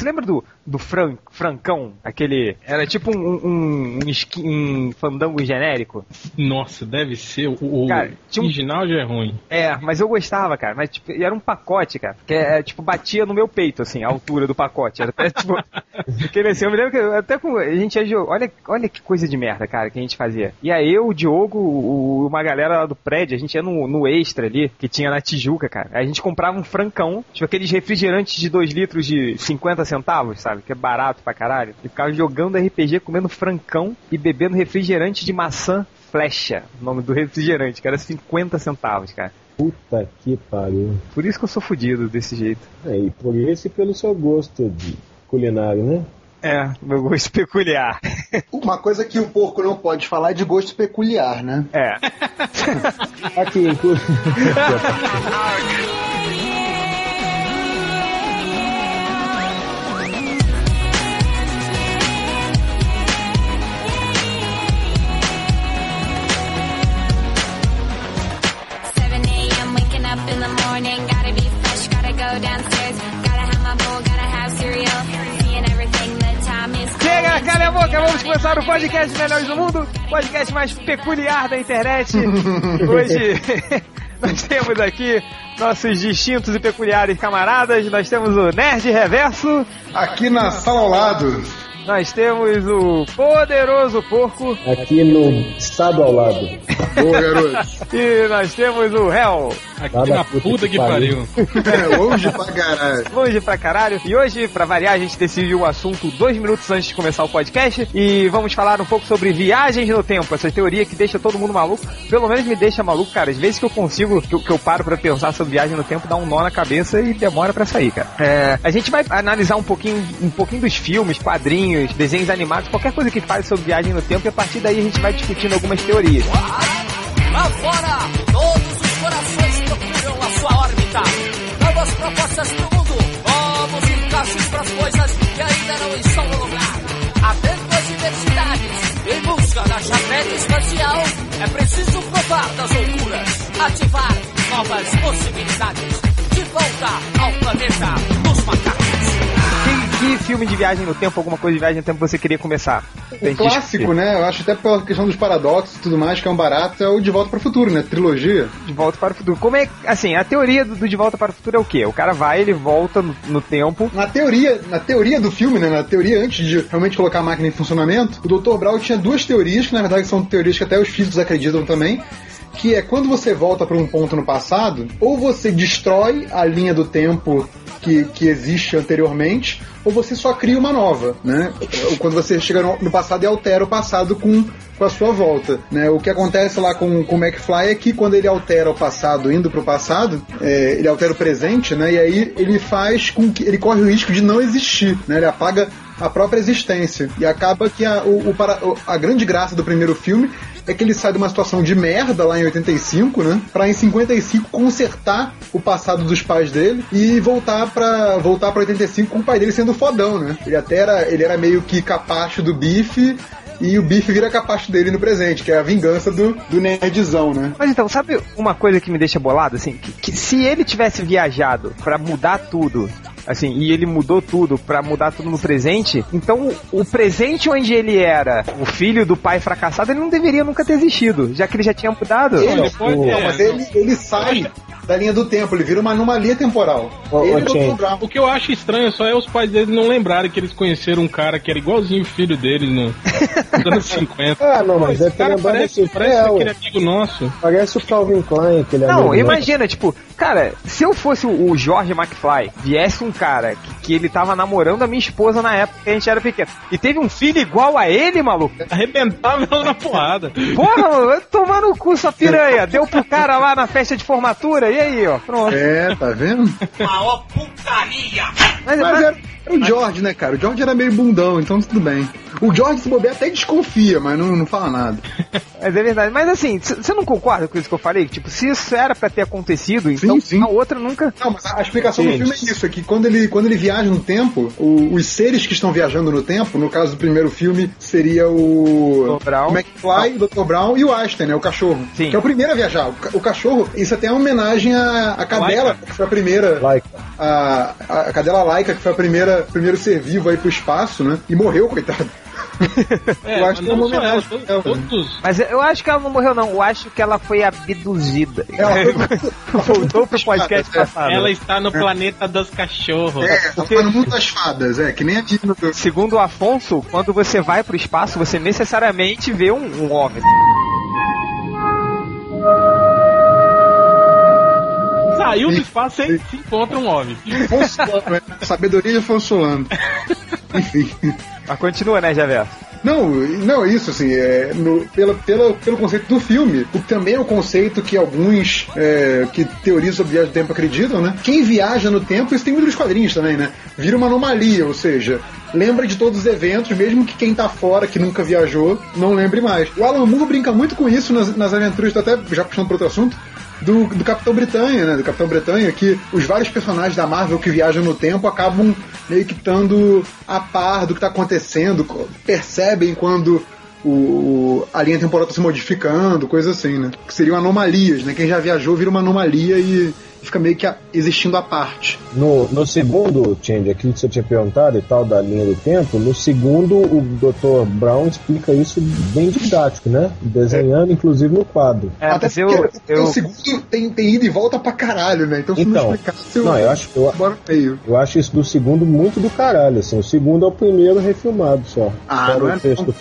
Você lembra do, do Fran, Francão? Aquele. Era tipo um, um, um, skin, um fandango genérico? Nossa, deve ser. O, o cara, um... original já é ruim. É, mas eu gostava, cara. Mas tipo, era um pacote, cara. Que é, tipo, batia no meu peito, assim, a altura do pacote. Era até tipo. assim, eu me lembro que até com. A gente ia Olha, olha que coisa de merda, cara, que a gente fazia. E aí eu, o Diogo, o, uma galera lá do prédio, a gente ia no, no extra ali, que tinha na Tijuca, cara. A gente comprava um francão, tipo aqueles refrigerantes de 2 litros de 50 centavos, sabe? Que é barato pra caralho. E ficava jogando RPG, comendo francão e bebendo refrigerante de maçã flecha, o nome do refrigerante, que era 50 centavos, cara. Puta que pariu. Por isso que eu sou fodido desse jeito. É, e por isso e pelo seu gosto de culinário, né? É, meu gosto peculiar. Uma coisa que o porco não pode falar é de gosto peculiar, né? É. Aqui, inclusive. Cala a boca, vamos começar o podcast Melhores do Mundo, podcast mais peculiar da internet. Hoje nós temos aqui nossos distintos e peculiares camaradas, nós temos o Nerd Reverso. Aqui na sala ao lado. Nós temos o Poderoso Porco. Aqui no estado ao lado. Boa, garoto. e nós temos o Hell. Aqui Nada na puta, puta que, que pariu. É, longe pra caralho. Longe pra caralho. E hoje, pra variar, a gente decidiu o assunto dois minutos antes de começar o podcast. E vamos falar um pouco sobre viagens no tempo. Essa teoria que deixa todo mundo maluco. Pelo menos me deixa maluco, cara. Às vezes que eu consigo, que eu, que eu paro pra pensar sobre viagem no tempo, dá um nó na cabeça e demora pra sair, cara. É, a gente vai analisar um pouquinho, um pouquinho dos filmes, quadrinhos, desenhos animados, qualquer coisa que fale sobre viagem no tempo. E a partir daí a gente vai discutindo algumas teorias. Lá fora, todos os corações procuram a sua órbita. Novas propostas pro mundo, novos encaixes para as coisas que ainda não estão no lugar. Abrindo as diversidades, em busca da chapéu espacial, é preciso provar das loucuras, ativar novas possibilidades. De volta ao planeta dos macacos que filme de viagem no tempo, alguma coisa de viagem no tempo você queria começar? O clássico, né? Eu acho até pela questão dos paradoxos e tudo mais, que é um barato, é o De Volta para o Futuro, né? Trilogia. De Volta para o Futuro. Como é, assim, a teoria do, De Volta para o Futuro é o quê? O cara vai, ele volta no, no, tempo. Na teoria, na teoria do filme, né? Na teoria antes de realmente colocar a máquina em funcionamento, o Dr. Brown tinha duas teorias, que na verdade são teorias que até os físicos acreditam também, que é quando você volta para um ponto no passado, ou você destrói a linha do tempo que, que existe anteriormente, ou você só cria uma nova, né? Quando você chega no passado e altera o passado com, com a sua volta, né? O que acontece lá com, com o McFly é que quando ele altera o passado indo para o passado, é, ele altera o presente, né? E aí ele faz com que ele corre o risco de não existir, né? Ele apaga a própria existência. E acaba que a, o, o, a grande graça do primeiro filme é que ele sai de uma situação de merda lá em 85, né? Pra em 55 consertar o passado dos pais dele e voltar pra, voltar pra 85 com o pai dele sendo fodão, né? Ele até era, ele era meio que capacho do bife e o Biff vira capacho dele no presente, que é a vingança do, do nerdzão, né? Mas então, sabe uma coisa que me deixa bolado, assim? Que, que se ele tivesse viajado para mudar tudo assim, e ele mudou tudo para mudar tudo no presente, então o presente onde ele era o filho do pai fracassado, ele não deveria nunca ter existido, já que ele já tinha mudado. Ele, não, é, mas ele, ele sai da linha do tempo, ele vira uma anomalia temporal. Oh, ele o que eu acho estranho só é os pais dele não lembrarem que eles conheceram um cara que era igualzinho o filho deles no, nos anos 50. Ah, não, mas é cara parece, parece é, aquele amigo nosso. Parece o Calvin Klein, aquele Não, imagina, tipo, cara, se eu fosse o George McFly, viesse um cara que, que ele tava namorando a minha esposa na época que a gente era pequeno, e teve um filho igual a ele, maluco, arrebentava ela na porrada. Porra, tomar no cu sua piranha. Deu pro cara lá na festa de formatura, e aí, ó, pronto. É, tá vendo? Maior putaria! Mas, mas, era, era o George, né, cara? O George era meio bundão, então tudo bem. O George se bobear até desconfia, mas não, não fala nada. Mas é verdade. Mas assim, você não concorda com isso que eu falei? Tipo, se isso era pra ter acontecido, então sim, sim. a outra nunca. Não, mas a explicação sim. do filme é isso: é que quando ele, quando ele viaja no tempo, o, os seres que estão viajando no tempo, no caso do primeiro filme, seria o, Brown. o McFly, o Dr. Brown e o Einstein, né? O cachorro. Sim. Que é o primeiro a viajar. O, o cachorro, isso até é uma homenagem à, à cadela, Laika. que foi a primeira. Laika. A, a cadela Laika, que foi a primeira primeiro ser vivo aí pro espaço, né? E morreu, coitado. É, Eu acho mas que é não ela, todos, pra ela, né? todos- Mas eu acho que ela não morreu, não. Eu acho que ela foi abduzida. Ela foi- Voltou pro podcast É. passado. ela está no planeta dos cachorros. É, ela tá no mundo das fadas, é, que nem a Disney. do- Segundo o Afonso, quando você vai pro espaço, você necessariamente vê um, um homem. Saiu do espaço sem se encontra um homem. Né? Sabedoria de Fonsolando. Enfim. Mas continua, né, Javer? Não, não, isso assim, é, no, pela, pela, pelo conceito do filme, o que também é o conceito que alguns é, que teorizam sobre viagem no tempo acreditam, né? Quem viaja no tempo, isso tem muito nos quadrinhos também, né? Vira uma anomalia, ou seja, lembra de todos os eventos, mesmo que quem tá fora, que nunca viajou, não lembre mais. O Alan Moore brinca muito com isso nas, nas aventuras, até já puxando para outro assunto, do, do Capitão Bretanha, né? Do Capitão Bretanha, que os vários personagens da Marvel que viajam no tempo acabam meio que estando a par do que tá acontecendo, co- percebem quando o, a linha temporal tá se modificando, coisa assim, né? Que seriam anomalias, né? Quem já viajou vira uma anomalia e fica meio que a- existindo à parte. No, no segundo, Change, aquilo que você tinha perguntado e tal, da linha do tempo, no segundo o Dr. Brown explica isso bem didático, né? Desenhando, inclusive, no quadro. É, Até eu, porque, porque eu, o segundo tem, tem ida e volta pra caralho, né? Então se Então, não explicasse, eu, não, eu acho, eu, meio. eu acho isso do segundo muito do caralho, assim. O segundo é o primeiro refilmado só. Ah, não o é filme.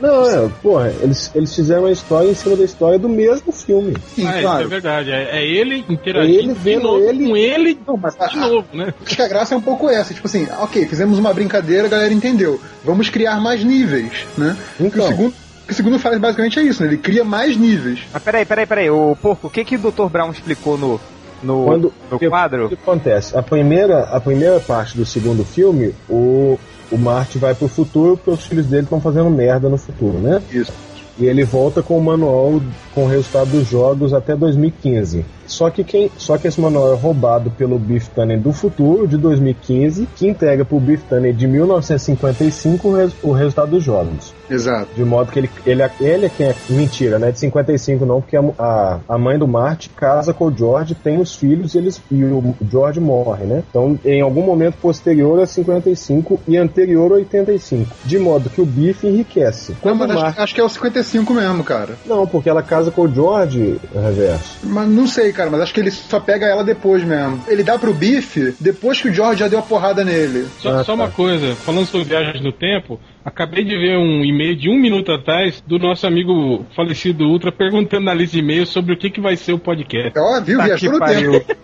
Não, é, porra, eles, eles fizeram a história em cima da história do mesmo filme. Sim, Ah, isso é claro. verdade. É, é ele interagindo É ele vendo novo ele- com ele Não, mas a- de novo, né? Acho que a graça é um pouco essa, tipo assim, ok, fizemos uma brincadeira, a galera entendeu. Vamos criar mais níveis, né? Então. o segundo, o segundo faz basicamente é isso, né? Ele cria mais níveis. Mas peraí, peraí, peraí. O porco, o que que o Dr. Brown explicou no, no, Quando, no o que- O quadro? que acontece? A primeira, a primeira parte do segundo filme, o, o Marty vai pro futuro porque os filhos dele estão fazendo merda no futuro, né? Isso. E ele volta com o manual com o resultado dos jogos até 2015. Só que, quem, só que esse manual é roubado pelo Biff Tannen do futuro, de 2015, que entrega pro Biff Tannen de 1955 o, res- o resultado dos jogos. Exato. De modo que ele, ele, é- ele é quem é. Mentira, não é de 55 não, porque a, a, a mãe do Marty casa com o George, tem os filhos e, eles, e o George morre, né? Então, em algum momento posterior a 55 e anterior a 85. De modo que o Biff enriquece. Não, mas o acho, acho que é o 55 mesmo, cara. Não, porque ela casa com o George, reverso. Mas não sei, cara, mas acho que ele só pega ela depois mesmo. Ele dá pro Biff depois que o George já deu a porrada nele. Só, Ah, só tá. uma coisa, falando sobre viagens no tempo, acabei de ver um e-mail de um minuto atrás do nosso amigo falecido Ultra perguntando na lista de e-mails sobre o que, que vai ser o podcast. Ó, viu? Tá Viajou que no pariu. tempo.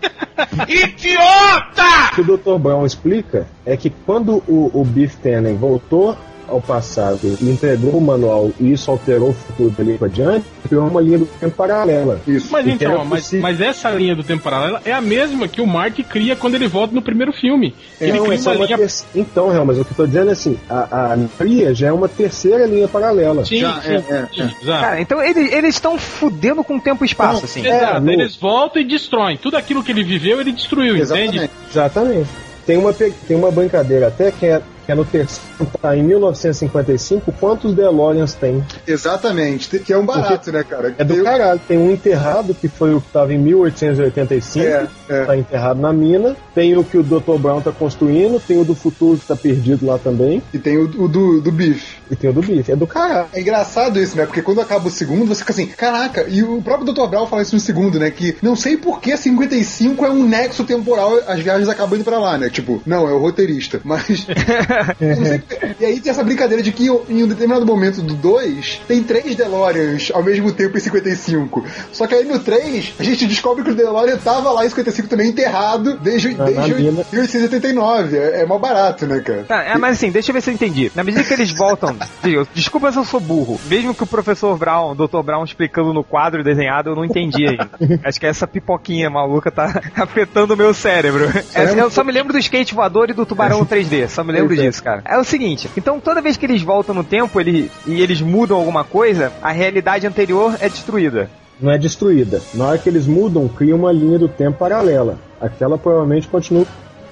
Idiota! O que o Dr. Brown explica é que quando o, o Biff Tannen voltou ao passado e entregou o manual e isso alterou o futuro dele para adiante, criou uma linha do tempo paralela. Isso. Mas então, ó, mas, mas essa linha do tempo paralelo é a mesma que o Mark cria quando ele volta no primeiro filme. Ele Não, cria uma é uma linha. ter- Então, Real, mas o que eu tô dizendo é assim, a, a Cria já é uma terceira linha paralela. Sim, Já, sim, é, é, sim, é. Cara, então eles eles estão fudendo com tempo e espaço, assim. Exato, no- eles voltam e destroem. Tudo aquilo que ele viveu, ele destruiu, entende? Exatamente. Exatamente. Tem uma, tem uma brincadeira até que é, que é no terceiro, tá em 1955, quantos DeLoreans tem? Exatamente. Que é um barato, né, cara? É do Eu- caralho. Tem um enterrado, que foi o que tava em 1885, É, é. tá enterrado na mina. Tem o que o Dr. Brown tá construindo, tem o do futuro que tá perdido lá também, E tem o, o do, do Biff. e tem o do Biff. É do caralho. É engraçado isso, né? Porque quando acaba o segundo, você fica assim, caraca, e o próprio Dr. Brown fala isso no segundo, né? Que não sei por que 55 é um nexo temporal, as viagens acabam indo pra lá, né? Tipo, não, é o roteirista. Mas. e aí tem essa brincadeira de que em um determinado momento do 2, tem três DeLoreans ao mesmo tempo em 55. Só que aí no 3, a gente descobre que o DeLorean tava lá em 55 também enterrado desde, Na- desde na mina. 1879. É, é mó barato, né, cara? Tá, é, mas assim, deixa eu ver se eu entendi. Na medida que eles voltam. desculpa se eu sou burro. Mesmo que o professor Brown, Dr. Brown explicando no quadro desenhado, eu não entendi ainda. Acho que essa pipoquinha maluca tá afetando o meu cérebro. É, eu só me lembro do skate voador e do tubarão 3D. Só me lembro Pois é. disso, cara. É o seguinte: então toda vez que eles voltam no tempo ele, e eles mudam alguma coisa, a realidade anterior é destruída. Não é destruída. Na hora que eles mudam, cria uma linha do tempo paralela. Aquela provavelmente continua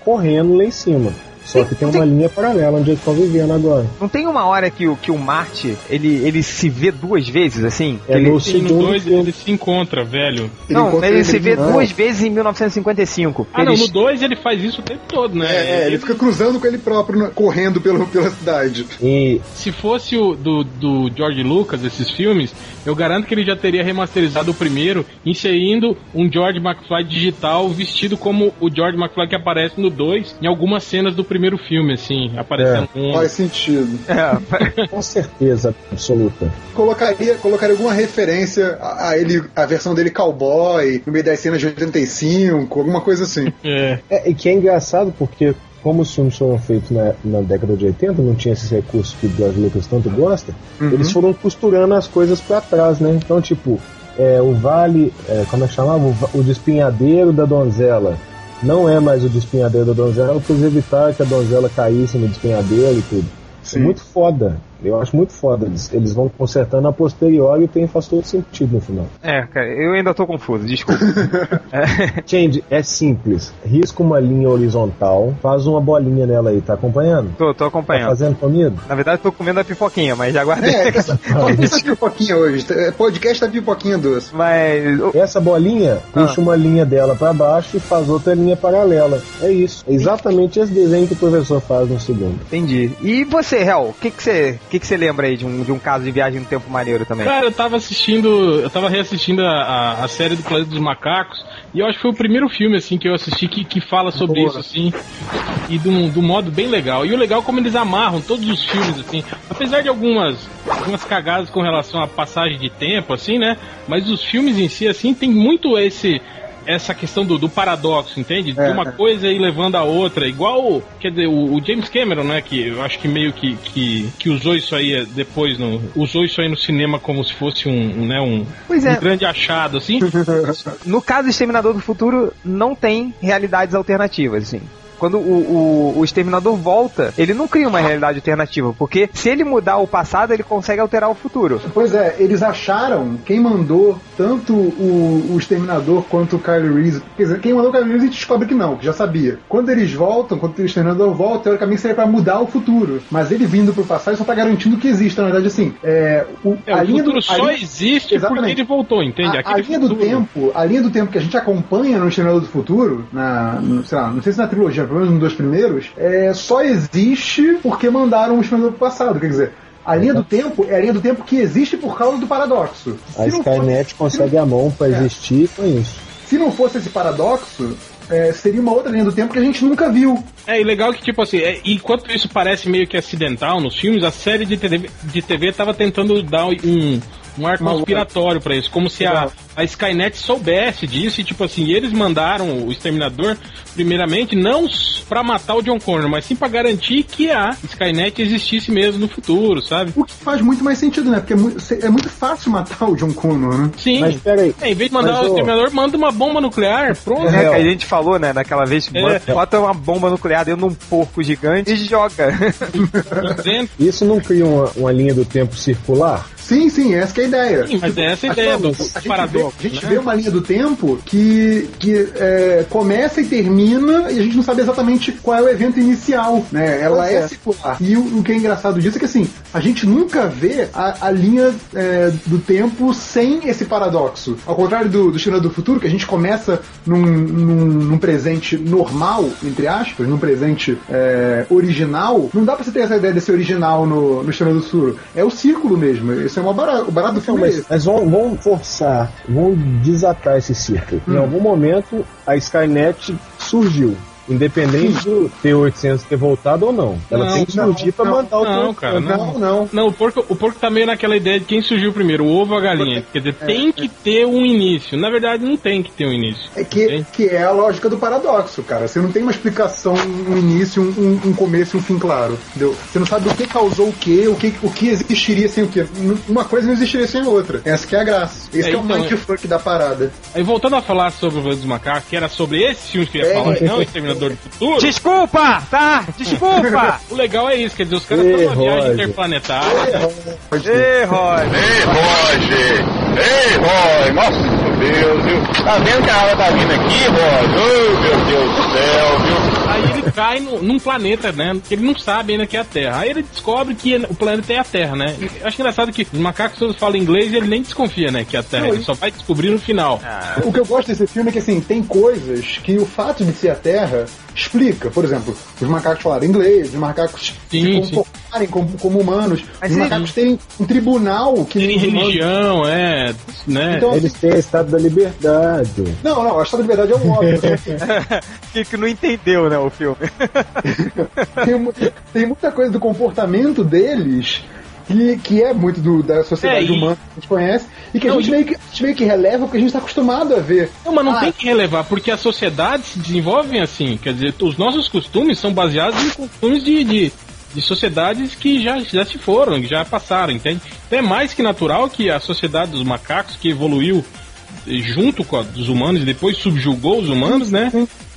correndo lá em cima. Só que tem uma linha paralela onde eles estão vivendo agora. Não tem uma hora que o, que o Marte, ele, ele se vê duas vezes, assim? É ele, no segundo 2 filme. ele se encontra, velho. não, encontra ele, se vê não. duas vezes em 1955. Ah, não, Eles- no 2 ele faz isso o tempo todo, né? É, é, ele fica cruzando com ele próprio, correndo pelo, pela cidade. E Se fosse o do, do George Lucas, esses filmes, eu garanto que ele já teria remasterizado o primeiro, inserindo um George McFly digital vestido como o George McFly que aparece no 2 em algumas cenas do primeiro filme, assim, aparecendo um. Faz sentido. É, com certeza absoluta. Colocaria, colocaria alguma referência a, a ele, a versão dele cowboy, no meio das cenas de 85, alguma coisa assim. É. É, e que é engraçado porque, como os filmes foram feitos na, na década de 80, não tinha esses recursos que o George Lucas tanto gosta, eles foram costurando as coisas pra trás, né? Então, tipo, é, o vale, é, como é que chamava? O, o despinhadeiro da donzela. Não é mais o despinhadeiro da donzela, para evitar que a donzela caísse no despinhadeiro e tudo. Sim. É muito foda. Eu acho muito foda. Eles, eles vão consertando a posteriori e tem, faz todo sentido no final. é, cara, eu ainda tô confuso, desculpa. É, Change é simples. Risca uma linha horizontal, faz uma bolinha nela aí, tá acompanhando? tô, tô Tá acompanhando. fazendo comigo? Na verdade, tô comendo a pipoquinha, mas já guardei. É, essa, essa pipoquinha hoje. é, Podcast da pipoquinha doce. Mas. Essa bolinha, puxa uma linha dela pra baixo e faz outra linha paralela. É isso. É exatamente esse desenho que o professor faz no segundo. Entendi. E você, Hel, o que que você que que você lembra aí de um, de um caso de viagem no tempo maneiro também? Cara, eu tava assistindo. Eu tava reassistindo a, a, a série do Planeta dos Macacos. E eu acho que foi o primeiro filme, assim, que eu assisti que, que fala sobre Boa. isso, assim. E de um, de um modo bem legal. E o legal é como eles amarram todos os filmes, assim. Apesar de algumas, algumas cagadas com relação à passagem de tempo, assim, né? Mas os filmes em si, assim, tem muito esse. Essa questão do, do paradoxo, entende? De É, uma é. coisa ir levando a outra. Igual, quer dizer, o, o James Cameron, né? Que eu acho que meio que, que, que usou isso aí eh, depois, no, usou isso aí no cinema como se fosse um, um, né, um, Pois é. um grande achado, assim. No caso do Exterminador do Futuro, não tem realidades alternativas, assim. Quando o, o, o Exterminador volta, ele não cria uma realidade alternativa, porque se ele mudar o passado, ele consegue alterar o futuro. Pois é, eles acharam quem mandou tanto o, o Exterminador quanto o Kyle Reese. Quer dizer, quem mandou o Kyle Reese a gente descobre que não, que já sabia. Quando eles voltam, quando o Exterminador volta, teoricamente seria pra mudar o futuro. Mas ele vindo pro passado só tá garantindo que existe. Na verdade, assim, é, o, É, a o linha futuro do, a só linha- existe porque Exatamente. ele voltou, entende? A, a linha do futuro- tempo, a linha do tempo que a gente acompanha no Exterminador do Futuro, na, no- sei lá, não sei se na trilogia, pelo menos nos dois primeiros, é, só existe porque mandaram o Exterminador pro passado. Quer dizer, a linha do tempo é a linha do tempo que existe por causa do paradoxo. A Se não fosse- Skynet consegue a mão pra existir com isso. se não fosse esse paradoxo, é, seria uma outra linha do tempo que a gente nunca viu. É, e legal que, tipo assim, é, enquanto isso parece meio que acidental nos filmes, a série de TV, de TV tava tentando dar um, um ar conspiratório pra isso, como se a, a Skynet soubesse disso e, tipo assim, eles mandaram o Exterminador, primeiramente, não pra matar o John Connor, mas sim pra garantir que a Skynet existisse mesmo no futuro, sabe? O que faz muito mais sentido, né? Porque é muito, é muito fácil matar o John Connor, né? Sim. Mas peraí, É, em vez de mandar Mas, o ô- Exterminador, manda uma bomba nuclear, pronto. É, É, que a gente falou, né, naquela vez, É. bota uma bomba nuclear dentro de um porco gigante e joga. Isso não cria uma, uma linha do tempo circular? Sim, sim, essa que é a ideia. Sim, mas é essa a ideia do A paradoxo. a gente né? vê uma linha do tempo que, que é, começa e termina e a gente não sabe exatamente qual é o evento inicial, né? Ela é, é. circular. E o, o que é engraçado disso é que assim, a gente nunca vê a, a linha é, do tempo sem esse paradoxo. Ao contrário do, do China do Futuro, que a gente começa num, num, num presente normal, entre aspas, num presente é, original, não dá pra você ter essa ideia desse original no, no China do Futuro. É o círculo mesmo. Esse é uma barato, o barato do filme. é mas, mas vão, vão forçar, vão desatar esse círculo. Em algum momento, a Skynet surgiu. Independente do T-800 ter voltado ou não. Ela Não, tem que surgir não, pra não, mandar o não, T-800. cara, Não, não. Não, o porco, o porco tá meio naquela ideia de quem surgiu primeiro, o ovo ou a galinha. Quer dizer, tem que ter um início. Na verdade, não tem que ter um início. É que, que é a lógica do paradoxo, cara. Você não tem uma explicação, um início, um, um- começo e um fim claro. Entendeu? Você não sabe o que causou o que, o que, o que existiria sem o que. Uma coisa não existiria sem a outra. Essa que é a graça. Esse É, que é o então, mindfuck da parada. Aí voltando a falar sobre o Planeta dos Macacos, que era sobre esse filme que eu ia É. falar, e não Exterminador do Futuro. Desculpa, tá? Desculpa! O legal é isso, quer dizer, os caras estão numa viagem Roger. interplanetária. Ei, Roy! Ei, Roger! Ei, Roy! Nossa, Deus, viu? Tá vendo que a água tá vindo aqui, Rosa? Oh, meu Deus do céu, viu? Aí ele cai no, num planeta, né? Que ele não sabe ainda que é a Terra. Aí ele descobre que o planeta é a Terra, né? Eu acho engraçado que os macacos todos falam inglês e ele nem desconfia, né? Que é a Terra. Não, ele só vai descobrir no final. O que eu gosto desse filme é que, assim, tem coisas que o fato de ser a Terra explica. Por exemplo, os macacos falarem inglês, os macacos Sim, se comportarem como, como humanos, Mas os macacos têm um tribunal que Tem humanos- religião, é, né? Então, Eles têm a estado da liberdade. Não, não, a história de verdade é um óbvio. que, que não entendeu, né, o filme. tem, tem muita coisa do comportamento deles que, que é muito do- da sociedade É, e- humana que a gente conhece e que a Não, gente, e- meio que a gente meio que releva porque a gente está acostumado a ver. Não, mas não Ah, tem que relevar, porque as sociedades se desenvolvem assim. Quer dizer, os nossos costumes são baseados em costumes de, de, de sociedades que já, já se foram, que já passaram, entende? Então é mais que natural que a sociedade dos macacos, que evoluiu eh, junto com a dos humanos e depois subjugou os humanos, né?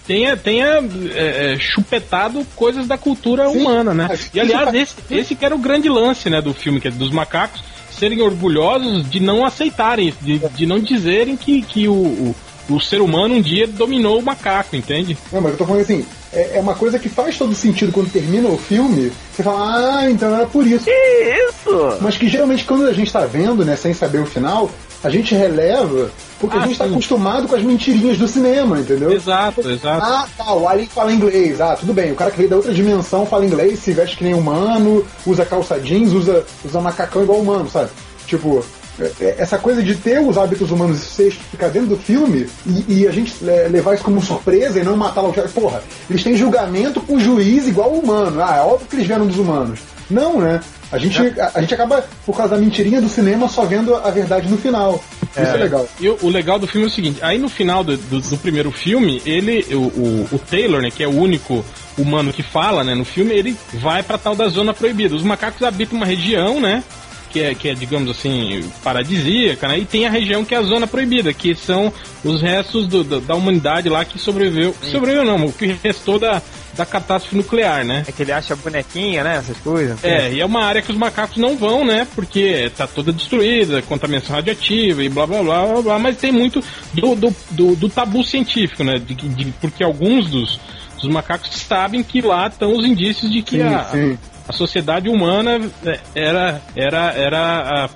Tenha, tenha é, é, chupetado coisas da cultura Sim. humana, né? E aliás, esse, esse que era o grande lance, né, do filme, que é dos macacos serem orgulhosos de não aceitarem isso, de, de não dizerem que, que o, o, o ser humano um dia dominou o macaco, entende? Não, mas eu tô falando assim, é, é uma coisa que faz todo sentido quando termina o filme, você fala, ah, então era por isso. Isso! Mas que geralmente quando a gente tá vendo, né, sem saber o final, a gente releva porque Ah, a gente tá sim. acostumado com as mentirinhas do cinema, entendeu? Exato, exato. Ah, tá, o Alien fala inglês. Ah, tudo bem. O cara que veio da outra dimensão fala inglês, se veste que nem humano, usa calça jeans, usa, usa macacão igual humano, sabe? Tipo, é- é- essa coisa de ter os hábitos humanos e ficar dentro do filme e, e a gente é, levar isso como surpresa e não matar logo. Porra, eles têm julgamento com juiz igual humano. Ah, é óbvio que eles vieram dos humanos. Não, né? A gente, a, a gente acaba, por causa da mentirinha do cinema, só vendo a verdade no final. Isso é legal. E o, o legal do filme é o seguinte, aí no final do, do, do primeiro filme, ele, o, o, o Taylor, né, que é o único humano que fala, né, no filme, ele vai pra tal da zona proibida. Os macacos habitam uma região, né, que é, que é digamos assim, paradisíaca, né, e tem a região que é a zona proibida, que são os restos do- do- da humanidade lá que sobreviveu, sobreviveu não, o que restou da, da catástrofe nuclear, né. É que ele acha bonequinha, né? Essas coisas. É, e é uma área que os macacos não vão, né? Porque tá toda destruída, contaminação radioativa e blá blá blá blá, blá mas tem muito do, do, do, do tabu científico, né? De, de- porque alguns dos, dos macacos sabem que lá estão os indícios de que Sim, a, sim. a sociedade humana é, era, era, era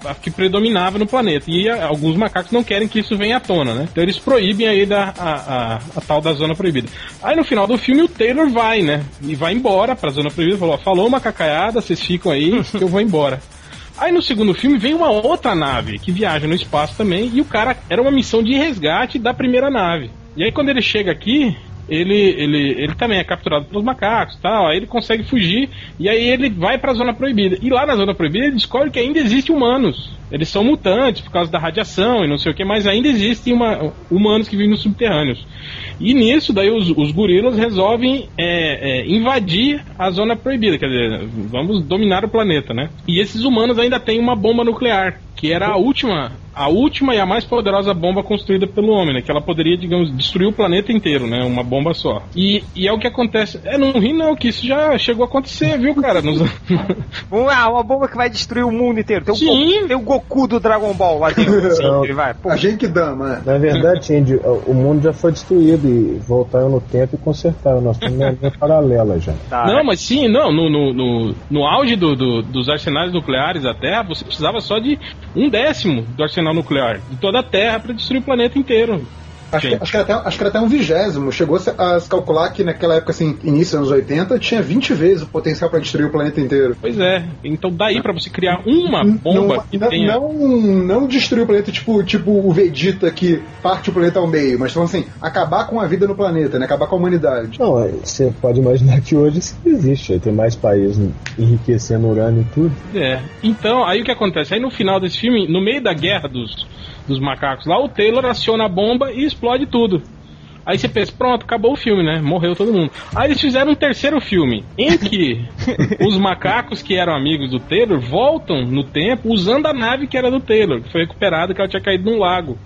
a, a que predominava no planeta. E a- alguns macacos não querem que isso venha à tona, né? Então eles proíbem aí da, a, a, a tal da zona proibida. Aí no final do filme o Taylor vai, né? E vai embora pra zona proibida. Falou, ó, falou uma cacaiada, vocês ficam aí que eu vou embora. Aí no segundo filme vem uma outra nave que viaja no espaço também e o cara era uma missão de resgate da primeira nave. E aí quando ele chega aqui, ele, ele, ele também é capturado pelos macacos tal, aí ele consegue fugir e aí ele vai pra zona proibida. E lá na zona proibida ele descobre que ainda existem humanos. Eles são mutantes por causa da radiação e não sei o que, mas ainda existem uma, humanos que vivem nos subterrâneos. E nisso, daí os, os gorilas resolvem é, é, invadir a zona proibida, quer dizer, vamos dominar o planeta, né? E esses humanos ainda têm uma bomba nuclear, que era a última, a última e a mais poderosa bomba construída pelo homem, né? Que ela poderia, digamos, destruir o planeta inteiro, né? Uma bomba só. E, e é o que acontece. É, não ri não, que isso já chegou a acontecer, viu, cara? Nos... Uma, uma bomba que vai destruir o mundo inteiro. Tem o, Sim. Goku, tem o Goku do Dragon Ball lá dentro. Assim, Não. ele vai. Pô, A gente que dama, né? Na verdade, Cindy, o mundo já foi destruído e voltaram no tempo e consertaram. Nós estamos na linha paralela já. tá, Não, mas sim, não, no, no, no, no auge do, do- dos arsenais nucleares da Terra, você precisava só de um décimo do arsenal nuclear de toda a Terra para destruir o planeta inteiro. Acho que, acho, que era até, acho que era até um vigésimo. Chegou a se calcular que naquela época, assim, início dos anos 80, tinha 20 vezes o potencial para destruir o planeta inteiro. Pois é, então daí para você criar uma bomba não, que não, tenha. não, não destruir o planeta tipo, tipo o Vegeta que parte o planeta ao meio, mas falando assim, acabar com a vida no planeta, né? Acabar com a humanidade. Não, é, você pode imaginar que hoje isso existe. aí Tem mais países enriquecendo urânio e tudo. É. Então, aí o que acontece? Aí no final desse filme, no meio da guerra dos, dos macacos lá, o Taylor aciona a bomba e explode tudo. Aí você pensa, pronto, acabou o filme, né? Morreu todo mundo. Aí eles fizeram um terceiro filme, em que os macacos que eram amigos do Taylor voltam no tempo usando a nave que era do Taylor, que foi recuperada, que ela tinha caído num lago.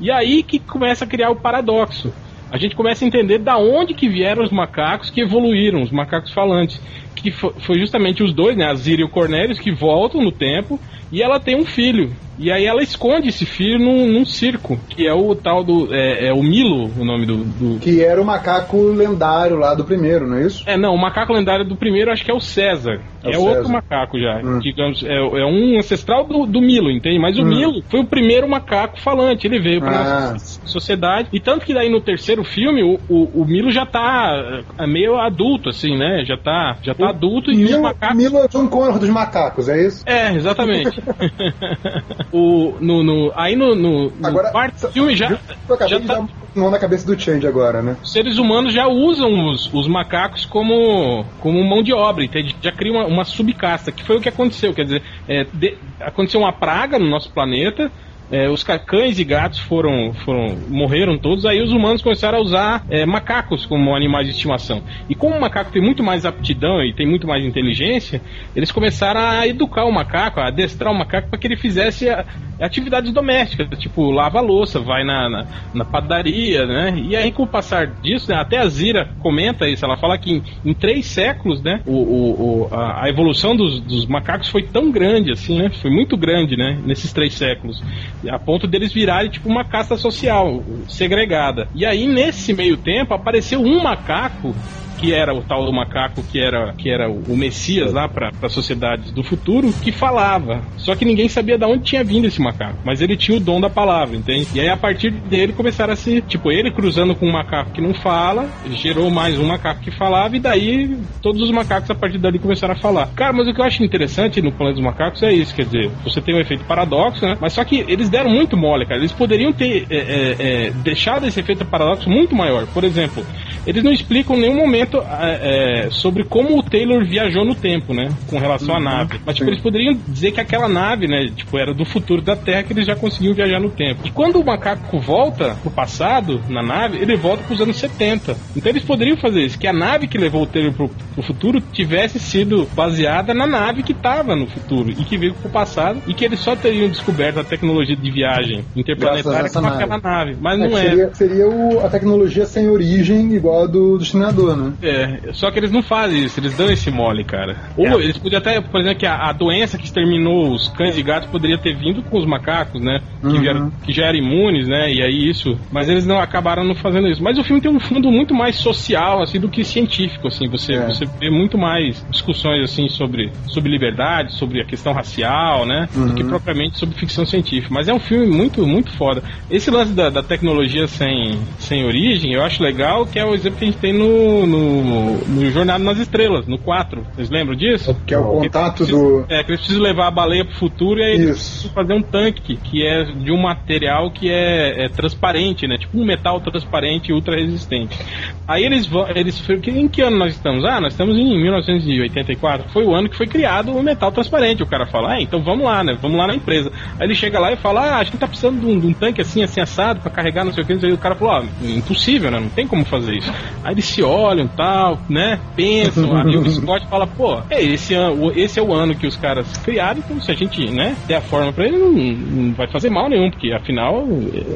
E aí que começa a criar o paradoxo. A gente começa a entender da onde que vieram os macacos que evoluíram, os macacos falantes. Que fo- foi justamente os dois, né? A Zira e o Cornelius, que voltam no tempo e ela tem um filho. E aí ela esconde esse filho num, num circo, que é o tal do. É, é o Milo, o nome do, do. Que era o macaco lendário lá do primeiro, não é isso? É, não, o macaco lendário do primeiro acho que é o César. É o É, outro César. macaco já. Hum. Digamos, é, é um ancestral do, do Milo, entende? Mas o Hum. Milo foi o primeiro macaco falante. Ele veio pra Ah. sociedade. E tanto que daí no terceiro filme, o, o, o Milo já tá é, meio adulto, assim, né? Já tá, já tá adulto e os Milo, macacos. Milo é o John Connor dos macacos, é isso? É, exatamente. o, no, no, aí no, no, no Agora, quarto filme já, Eu acabei já de tá, dar na cabeça do Change agora, né? os seres humanos já usam os, os macacos como, como mão de obra, entende? Já cria uma, uma subcasta, que foi o que aconteceu. Quer dizer, é, de- aconteceu uma praga no nosso planeta. É, os cães e gatos foram, foram morreram todos, aí os humanos começaram a usar é, macacos como animais de estimação. E como o macaco tem muito mais aptidão e tem muito mais inteligência, eles começaram a educar o macaco, a adestrar o macaco para que ele fizesse a- atividades domésticas, tipo lava louça, vai na, na, na padaria, né? E aí com o passar disso, né, até a Zira comenta isso, ela fala que em, em três séculos, né, o, o- o- a, a evolução dos, dos macacos foi tão grande assim, né? Foi muito grande, né? Nesses três séculos, a ponto deles virarem tipo uma casta social segregada. E aí nesse meio tempo apareceu um macaco que era o tal do macaco que era, que era o Messias lá para as sociedades do futuro, que falava. Só que ninguém sabia de onde tinha vindo esse macaco. Mas ele tinha o dom da palavra, entende? E aí a partir dele começaram a se. Tipo, ele cruzando com um macaco que não fala, gerou mais um macaco que falava, e daí todos os macacos a partir dali começaram a falar. Cara, mas o que eu acho interessante no Planeta dos Macacos é isso, quer dizer, você tem um efeito paradoxo, né? Mas só que eles deram muito mole, cara. Eles poderiam ter é, é, é, deixado esse efeito paradoxo muito maior. Por exemplo, eles não explicam em nenhum momento é, é, sobre como o Taylor viajou no tempo, né? Com relação à nave. Mas, tipo, eles poderiam dizer que aquela nave, né? Tipo, era do futuro da Terra que eles já conseguiam viajar no tempo. E quando o macaco volta pro passado, na nave, ele volta pros anos 70. Então eles poderiam fazer isso, que a nave que levou o Taylor pro, pro futuro tivesse sido baseada na nave que tava no futuro e que veio pro passado e que eles só teriam descoberto a tecnologia de viagem interplanetária com essa aquela nave. Mas É, não é. seria seria o- a tecnologia sem origem igual a do, do Destinador, né? É, só que eles não fazem isso, eles dão esse mole, cara. Ou eles podiam até, por exemplo, que a, a doença que exterminou os cães e gatos poderia ter vindo com os macacos, né? Que, Uhum. vieram- que já eram imunes, né? E aí isso. Mas eles não acabaram não fazendo isso. Mas o filme tem um fundo muito mais social, assim, do que científico, assim. Você, É. você vê muito mais discussões, assim, sobre, sobre liberdade, sobre a questão racial, né? Do que propriamente sobre ficção científica. Mas é um filme muito, muito foda. Esse lance da, da tecnologia sem, sem origem, eu acho legal, que é o exemplo que a gente tem no, no, no Jornada nas Estrelas, no 4. Vocês lembram disso? Que é o contato Eles do. É, que eles precisam levar a baleia pro futuro e aí eles Isso. precisam fazer um tanque que é de um material que é, é transparente, né? Tipo um metal transparente e ultra resistente. Aí eles vão. Eles, em que ano nós estamos? Ah, nós estamos em 1984. Foi o ano que foi criado o metal transparente. O cara fala, ah, então vamos lá, né? Vamos lá na empresa. Aí ele chega lá e fala, ah, a gente tá precisando de um, de um tanque assim, assim, assado, pra carregar, não sei o que. Aí o cara falou, ah, impossível, né? Não tem como fazer isso. Aí eles se olham tal, né? Pensam, aí o Scott fala, pô, é, esse, ano, esse é o ano que os caras criaram, então se a gente, né, der a forma pra ele, não, não vai fazer mal nenhum, porque afinal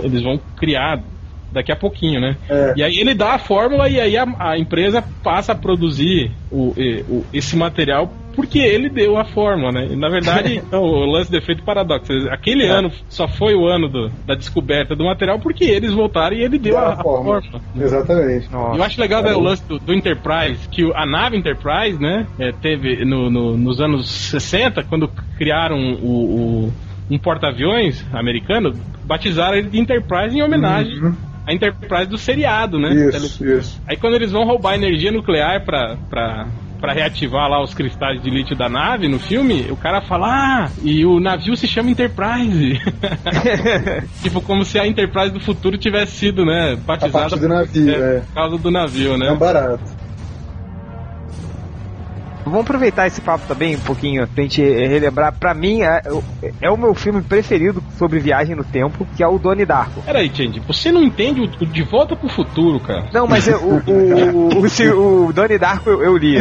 eles vão criar daqui a pouquinho, né? É. E aí ele dá a fórmula e aí a, a empresa passa a produzir o, e- o- esse material porque ele deu a fórmula, né? E, na verdade, então, o lance do efeito paradoxo. Aquele É. ano só foi o ano do- da descoberta do material porque eles voltaram e ele deu a, a fórmula. Exatamente. Nossa. Eu acho legal né, o lance do, do Enterprise, que a nave Enterprise, né, é, teve no- no- nos anos 60, quando criaram o, o- um porta-aviões americano, batizaram ele de Enterprise em homenagem Uhum. à Enterprise do seriado, né? Isso, isso. Aí quando eles vão roubar energia nuclear pra, pra, pra reativar lá os cristais de lítio da nave no filme, o cara fala, ah, e o navio se chama Enterprise. tipo, como se a Enterprise do futuro tivesse sido, né, batizada parte do navio, é. por causa do navio, né? É um barato. Vamos aproveitar esse papo também um pouquinho pra gente relembrar. Pra mim, é, é o meu filme preferido sobre viagem no tempo, que é o Donnie Darko. Peraí, Change, você não entende o, o De Volta pro Futuro, cara? Não, mas eu- o, o, o, o Donnie Darko eu, eu li.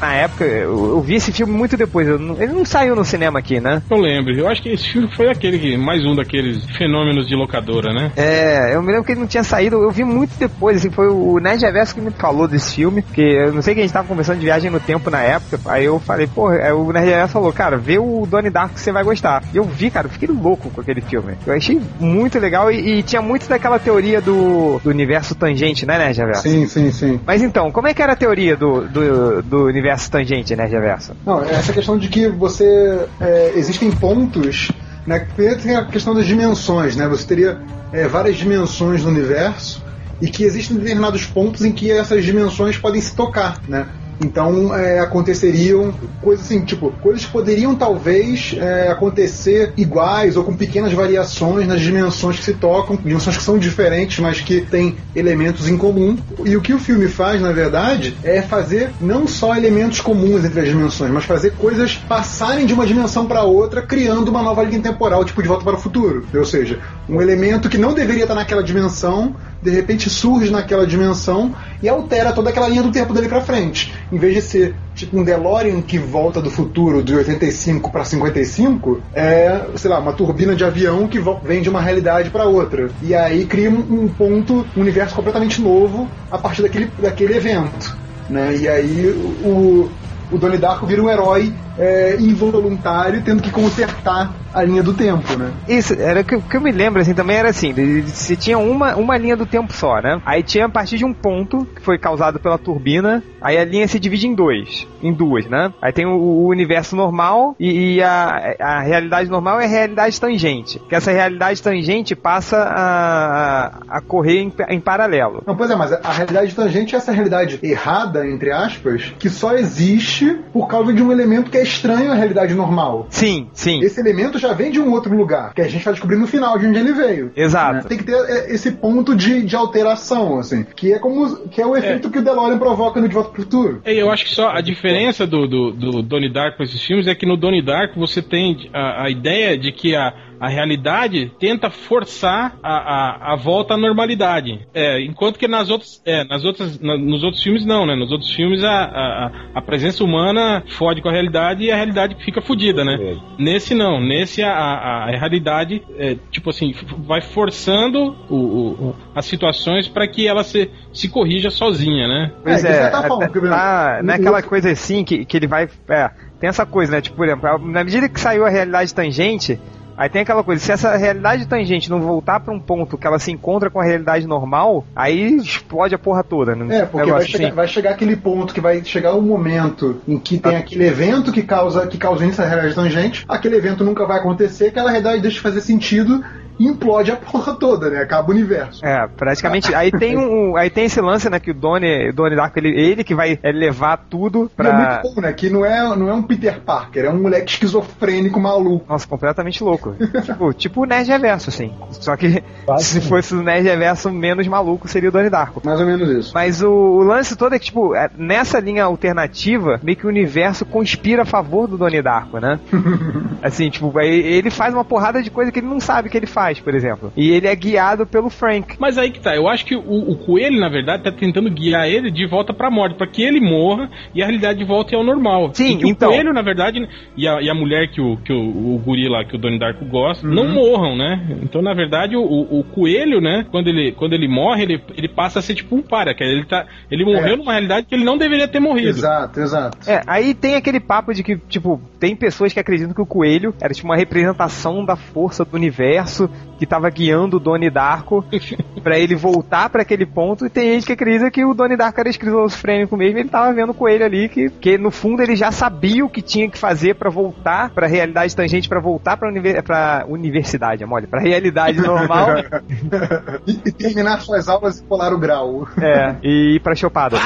Na época, eu, eu vi esse filme muito depois. não- ele não saiu no cinema aqui, né? Eu lembro. Eu acho que esse filme foi aquele que, mais um daqueles fenômenos de locadora, né? É, eu me lembro que ele não tinha saído, eu vi muito depois, assim, foi o Nerd Reverso que me falou desse filme, porque eu não sei que a gente tava conversando de viagem no tempo na época, aí eu falei, pô, aí o Nerd falou, cara, vê o Donnie Darko que você vai gostar. E eu vi, cara, eu fiquei louco com aquele filme. Eu achei muito legal e, e tinha muito daquela teoria do, do universo tangente, né, Nerd Reverso? Sim, sim, sim. Mas então, como é que era a teoria do, do, do universo tangente, Nerd Reverso? Não, é essa questão de que você. é, existem pontos. Né, tem a questão das dimensões, né? Você teria é, várias dimensões no universo e que existem determinados pontos em que essas dimensões podem se tocar, né? Então é, aconteceriam coisas assim, tipo, coisas que poderiam talvez é, acontecer iguais ou com pequenas variações nas dimensões que se tocam, dimensões que são diferentes, mas que têm elementos em comum. E o que o filme faz, na verdade, é fazer não só elementos comuns entre as dimensões, mas fazer coisas passarem de uma dimensão para outra, criando uma nova linha temporal, tipo de volta para o futuro. Ou seja, um elemento que não deveria estar naquela dimensão, de repente surge naquela dimensão e altera toda aquela linha do tempo dele para frente. Em vez de ser tipo um DeLorean que volta do futuro de 85 para 55, é, sei lá, uma turbina de avião que vem de uma realidade para outra. E aí cria um, um ponto, um universo completamente novo a partir daquele, daquele evento. Né? E aí o, o Donnie Darko vira um herói é, involuntário, tendo que consertar a linha do tempo, né? Isso, era o que, que eu me lembro, assim, também era assim, você tinha uma, uma linha do tempo só, né? Aí tinha a partir de um ponto, que foi causado pela turbina, aí a linha se divide em dois, em duas, né? Aí tem o, o universo normal e, e a, a realidade normal é a realidade tangente, que essa realidade tangente passa a, a correr em, em paralelo. Não, pois é, mas a realidade tangente é essa realidade errada, entre aspas, que só existe por causa de um elemento que é estranho à realidade normal. Sim, sim. Esse elemento já vem de um outro lugar, que a gente vai descobrir no final de onde ele veio. Exato. né? Tem que ter é, esse ponto de, de alteração, assim, que é como que é o efeito que o DeLorean provoca no De Volta pro Futuro. É, eu acho que só a diferença do, do, do Donnie Darko com esses filmes é que no Donnie Darko você tem a, a ideia de que a, a realidade tenta forçar a, a, a volta à normalidade. É, enquanto que nas outras, é, nas outras, na- nos outros filmes não, né? Nos outros filmes a, a, a presença humana fode com a realidade e a realidade fica fodida, né? É. Nesse não, nesse a, a, a realidade, é, tipo assim, vai forçando o, o- as situações para que ela se, se corrija sozinha, né? Pois É, é, tá porque, por exemplo, tá- no- não é aquela coisa assim que, que ele vai. É, tem essa coisa, né? Tipo, por exemplo, na medida que saiu a realidade tangente, aí tem aquela coisa, se essa realidade tangente não voltar pra um ponto que ela se encontra com a realidade normal, aí explode a porra toda. Né? É, porque vai chegar, assim. vai chegar aquele ponto que vai chegar o momento em que tem aquele evento que causa que causa à realidade tangente, aquele evento nunca vai acontecer, aquela realidade deixa de fazer sentido e implode a porra toda, né? Acaba o universo. É, praticamente. Aí tem um, aí tem esse lance, né, que o Donnie, Donnie Darko, ele, ele que vai é, levar tudo E é pra. muito bom, né? Que não é, não é um Peter Parker, é um moleque esquizofrênico maluco. Nossa, completamente louco. tipo, tipo o Nerd Reverso, assim. Só que Quase se fosse o Nerd Reverso menos maluco, seria o Donnie Darko. Mais ou menos isso. Mas o, o lance todo é que, tipo, é, nessa linha alternativa, meio que o universo conspira a favor do Donnie Darko, né? assim, tipo, aí ele faz uma porrada de coisa que ele não sabe que ele faz, por exemplo. E ele é guiado pelo Frank. Mas aí que tá, eu acho que o, o coelho, na verdade, tá tentando guiar ele de volta pra morte, pra que ele morra e a realidade volte ao normal. Sim, E então. O coelho, na verdade, e a, e a mulher que o, que o, o guri lá, que o Donnie Darko gosta, não morram, né? Então, na verdade, o, o, o coelho, né, quando ele, quando ele morre, ele, ele passa a ser tipo um para, que ele, tá, ele morreu É. numa realidade que ele não deveria ter morrido. Exato, exato. É, aí tem aquele papo de que, tipo, tem pessoas que acreditam que o coelho era tipo uma representação da força do universo que tava guiando o Donnie Darko pra ele voltar pra aquele ponto. E tem gente que acredita que o Donnie Darko era esquizofrênico mesmo, e ele tava vendo o coelho ali que, que no fundo ele já sabia o que tinha que fazer pra voltar pra realidade tangente, pra voltar pra, univer universidade, é mole, pra realidade normal, E, e terminar suas aulas e colar o grau. é, e ir pra chopada.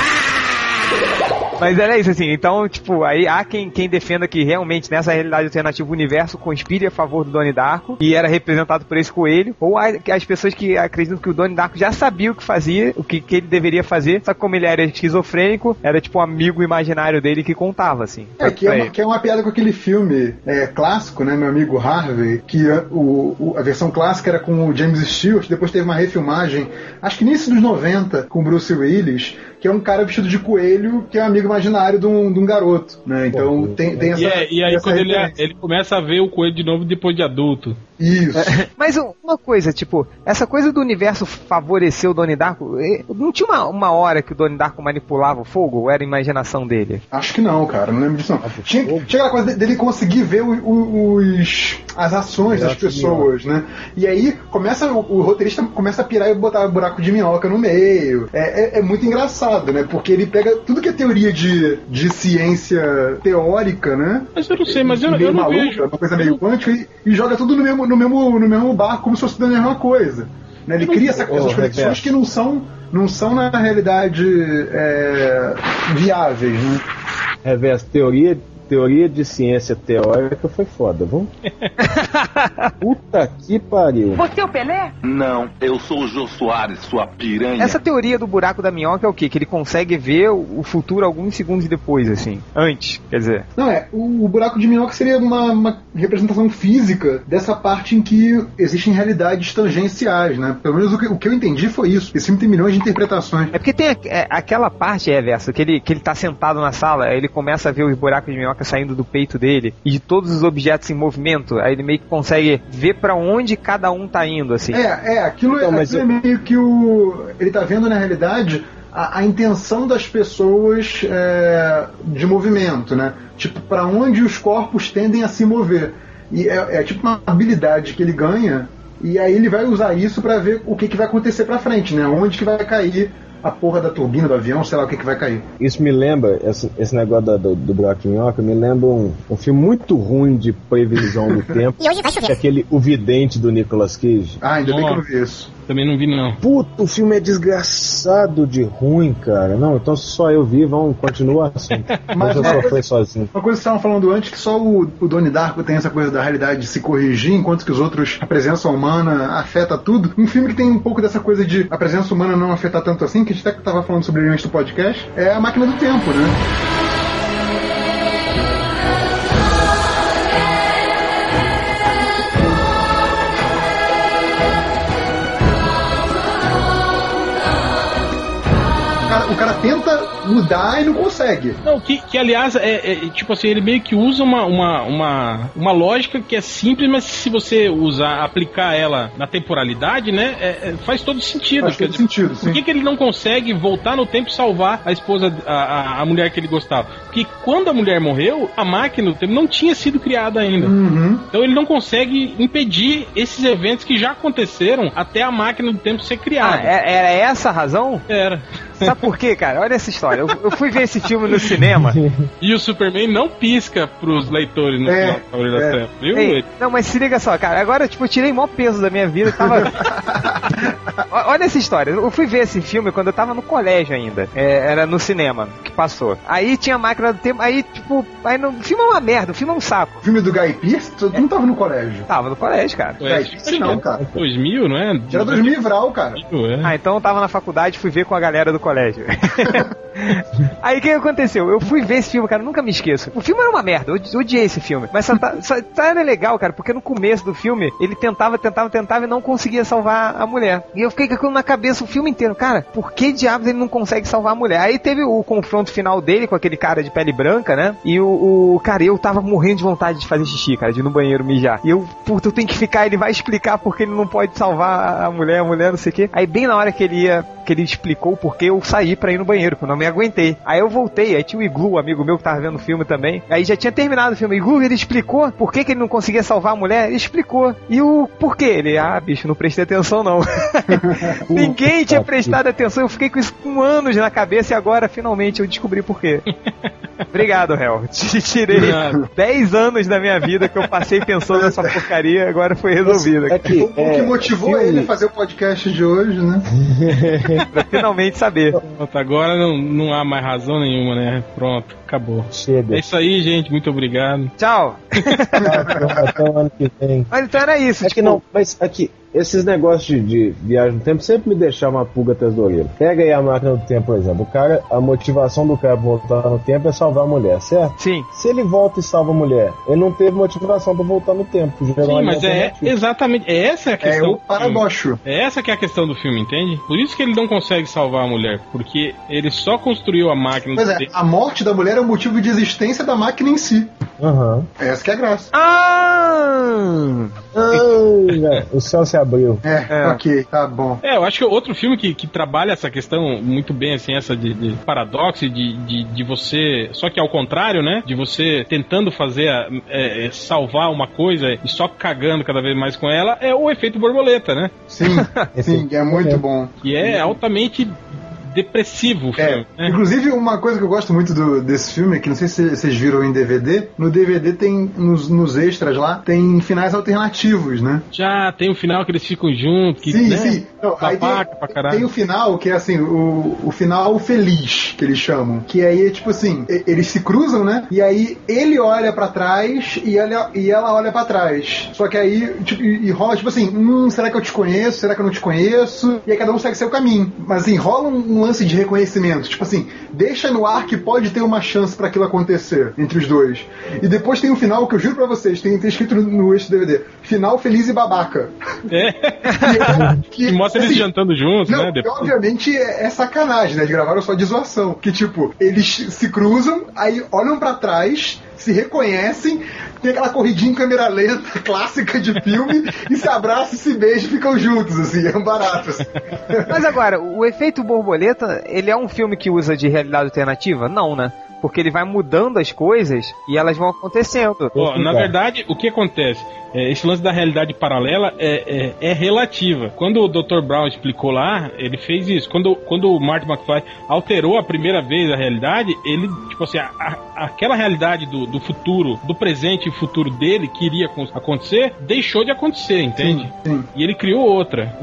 Mas era isso, assim, então, tipo, aí há quem, quem defenda que realmente nessa realidade alternativa o universo conspire a favor do Donnie Darko e era representado por esse coelho, ou há as pessoas que acreditam que o Donnie Darko já sabia o que fazia, o que, que ele deveria fazer, só que como ele era esquizofrênico, era tipo um amigo imaginário dele que contava, assim. É, que é, uma, que é uma piada com aquele filme é, clássico, né, meu amigo Harvey, que a, o, o- a versão clássica era com o James Stewart, depois teve uma refilmagem, acho que início dos 90, com o Bruce Willis, que é um cara vestido de coelho, que é um amigo imaginário de um, de um garoto, né? Então Pô, tem, tem essa. E, é- e aí essa quando ele, referência. ele começa a ver o coelho de novo depois de adulto. Isso. Mas uma coisa, tipo, essa coisa do universo favorecer o Donnie Darko, eh, não tinha uma, uma hora que o Donnie Darko manipulava o fogo? Ou era a imaginação dele? Acho que não, cara, não lembro disso não. Tinha, tinha aquela coisa dele conseguir ver o- o- os, as ações das pessoas, né? E aí começa o, o roteirista começa a pirar e botar buraco de minhoca no meio. É, é- é muito engraçado, né? Porque ele pega tudo que é teoria de, de ciência teórica, né? Mas eu não sei, mas eu, meio eu não maluca, vejo. uma coisa meio quântica, e, e joga tudo no mesmo, no, mesmo, no mesmo barco como se fosse da mesma coisa. Né? Ele cria essa, essas conexões Reverso. que não são, não são na realidade é, viáveis, né? Reverso, teoria, teoria de ciência teórica foi foda, vamos? Puta que pariu. Você é o Pelé? Não, eu sou o Jô Soares, sua piranha. Essa teoria do buraco da minhoca é o quê? Que ele consegue ver o futuro alguns segundos depois, assim. Antes, quer dizer. Não, é, o, o buraco de minhoca seria uma, uma representação física dessa parte em que existem realidades tangenciais, né? Pelo menos o que, o que eu entendi foi isso. Esse filme tem milhões de interpretações. É porque tem a- é, aquela parte, é, Verso, que ele, que ele tá sentado na sala, aí ele começa a ver os buracos de minhoca saindo do peito dele e de todos os objetos em movimento, aí ele meio que consegue ver pra onde cada um tá indo, assim. É, é, aquilo, Então, mas aquilo é meio que o. Ele tá vendo, na realidade, a, a intenção das pessoas é, de movimento, né? Tipo, pra onde os corpos tendem a se mover. E é, é tipo uma habilidade que ele ganha, e aí ele vai usar isso pra ver o que, que vai acontecer pra frente, né? Onde que vai cair a porra da turbina do avião, sei lá o que, que vai cair. Isso me lembra, esse, esse negócio da- do, do buraco de minhoca, me lembra um, um filme muito ruim de previsão do tempo. E hoje vai que é chover. aquele O Vidente do Nicolas Cage. Ah, ainda bem que eu não Nossa. vi isso. Também não vi, não. Puta, o filme é desgraçado de ruim, cara. Não, então se só eu vi, vamos continuar assim. Mas eu só fui sozinho. Uma coisa que vocês estavam falando antes, que só o, o Donnie Darko tem essa coisa da realidade de se corrigir, enquanto que os outros, a presença humana afeta tudo. Um filme que tem um pouco dessa coisa de a presença humana não afetar tanto assim, que a gente até estava falando sobre ele antes do podcast, é a máquina do tempo, né? Tenta mudar e não consegue. Não, que, que aliás, é, é, tipo assim, ele meio que usa uma, uma, uma, uma lógica que é simples, mas se você usar, aplicar ela na temporalidade, né, é- é, faz todo sentido. Faz todo dizer, sentido, Por sim. que, que ele não consegue voltar no tempo e salvar a esposa, a, a, a mulher que ele gostava? Porque quando a mulher morreu, a máquina do tempo não tinha sido criada ainda. Uhum. Então ele não consegue impedir esses eventos que já aconteceram até a máquina do tempo ser Ah, criada. é- era essa a razão? Era. Sabe por quê, cara? Olha essa história. Eu, eu fui ver esse filme no cinema. E o Superman não pisca pros leitores no É, final da é. Trevas, viu? Ei, não, mas se liga só, cara. Agora, tipo, eu tirei o maior peso da minha vida. Tava... Olha essa história. Eu fui ver esse filme quando eu tava no colégio ainda. É, era no cinema que passou. Aí tinha máquina do tempo. Aí, tipo, aí no... o filme é uma merda, o filme é um saco. O filme do Guy Pearce, tu não tava no colégio. Tava no colégio, cara. Ué, Guy Pearce não, cara. 2000, não é? Era 2000 e Vral, cara. 2000, é. Ah, então eu tava na faculdade fui ver com a galera do colégio. Aí o que aconteceu? Eu fui ver esse filme, cara, nunca me esqueço. O filme era uma merda, eu odi- odiei esse filme. Mas tá, só era legal, cara, porque no começo do filme ele tentava, tentava, tentava e não conseguia salvar a mulher. E eu fiquei com aquilo na cabeça o filme inteiro. Cara, por que diabos ele não consegue salvar a mulher? Aí teve o confronto final dele com aquele cara de pele branca, né? E o, o cara, eu tava morrendo de vontade de fazer xixi, cara, de ir no banheiro mijar. E eu, puta, eu tenho que ficar, ele vai explicar porque ele não pode salvar a mulher, a mulher, não sei o quê. Aí bem na hora que ele ia, que ele explicou o porquê, eu saí pra ir no banheiro, porque eu não me aguentei. Aí eu voltei, aí tinha o Iglu, um amigo meu que tava vendo o filme também. Aí já tinha terminado o filme. O Iglu, ele explicou por que, que ele não conseguia salvar a mulher, ele explicou. E o porquê? Ele, ah, bicho, não prestei atenção não. Ninguém tinha prestado atenção, eu fiquei com isso com anos na cabeça e agora finalmente eu descobri por quê. Obrigado. Te tirei Nada. 10 anos da minha vida que eu passei pensando nessa porcaria, agora foi resolvida. É que, O, o que é, motivou filme- ele a fazer o podcast de hoje, né? Pra finalmente saber. Pronto, agora não, não há mais razão nenhuma, né? Pronto, acabou. Chega. É isso aí, gente. Muito obrigado. Tchau. Até o ano que vem. Mas então era isso. É que tipo, não, mas aqui, esses negócios de, de viagem no tempo sempre me deixavam uma pulga atrás da orelha. Pega aí a máquina do tempo, por exemplo. O cara, a motivação do cara pra voltar no tempo é salvar a mulher, certo? Sim. Se ele volta e salva a mulher, ele não teve motivação pra voltar no tempo. Sim, mas é exatamente. É essa a É questão. o do filme. paradoxo. É essa que é a questão do filme, entende? Por isso que ele não consegue salvar a mulher, porque ele só construiu a máquina Pois do é, tempo. a morte da mulher é o motivo de existência da máquina em si. Aham. Essa que é a graça. Ah! Velho, o céu se abriu. É, É. ok, tá bom. É, eu acho que outro filme que, que trabalha essa questão muito bem, assim, essa de, de paradoxo, de, de, de você. Só que ao contrário, né? De você tentando fazer, a- é, é, salvar uma coisa e só cagando cada vez mais com ela, é o efeito borboleta, né? Sim, sim, é muito bom. Que é altamente depressivo o É, filme. né? inclusive uma coisa que eu gosto muito do- desse filme, é que não sei se vocês viram em DVD, no DVD tem, nos, nos extras lá, tem finais alternativos, né? Já tem o final que eles ficam juntos, que, sim, né? sim. Não, babaca pra tem, caralho. tem o final, que é assim, o, o final feliz, que eles chamam. Que aí é tipo assim, eles se cruzam, né? E aí ele olha pra trás e ela, e ela olha pra trás. Só que aí, tipo, e, e rola tipo assim, hum, será que eu te conheço? Será que eu não te conheço? E aí cada um segue seu caminho. Mas assim, rola um, um lance de reconhecimento. Tipo assim, deixa no ar que pode ter uma chance pra aquilo acontecer entre os dois. E depois tem um final que eu juro pra vocês, tem, tem escrito no, extra DVD. Final feliz e babaca. É. Que, E mostra eles assim, jantando juntos, não, né? que Depois. obviamente é, é sacanagem, né? Eles gravaram só de zoação. Que tipo, eles se cruzam, aí olham pra trás, se reconhecem, tem aquela corridinha em câmera lenta clássica de filme, e se abraçam, se beijam e ficam juntos, assim, é um barato. assim. Mas agora, o efeito borboleta, ele é um filme que usa de realidade alternativa? Não, né? Porque ele vai mudando as coisas e elas vão acontecendo. Ó, na verdade, o que acontece? É, esse lance da realidade paralela é, é, é relativa. Quando o Dr. Brown explicou lá, ele fez isso. Quando, quando o Marty McFly alterou a primeira vez a realidade, ele, tipo assim, a- a- aquela realidade do, do futuro, do presente e futuro dele que iria acon- acontecer, deixou de acontecer, entende? sim. E ele criou outra.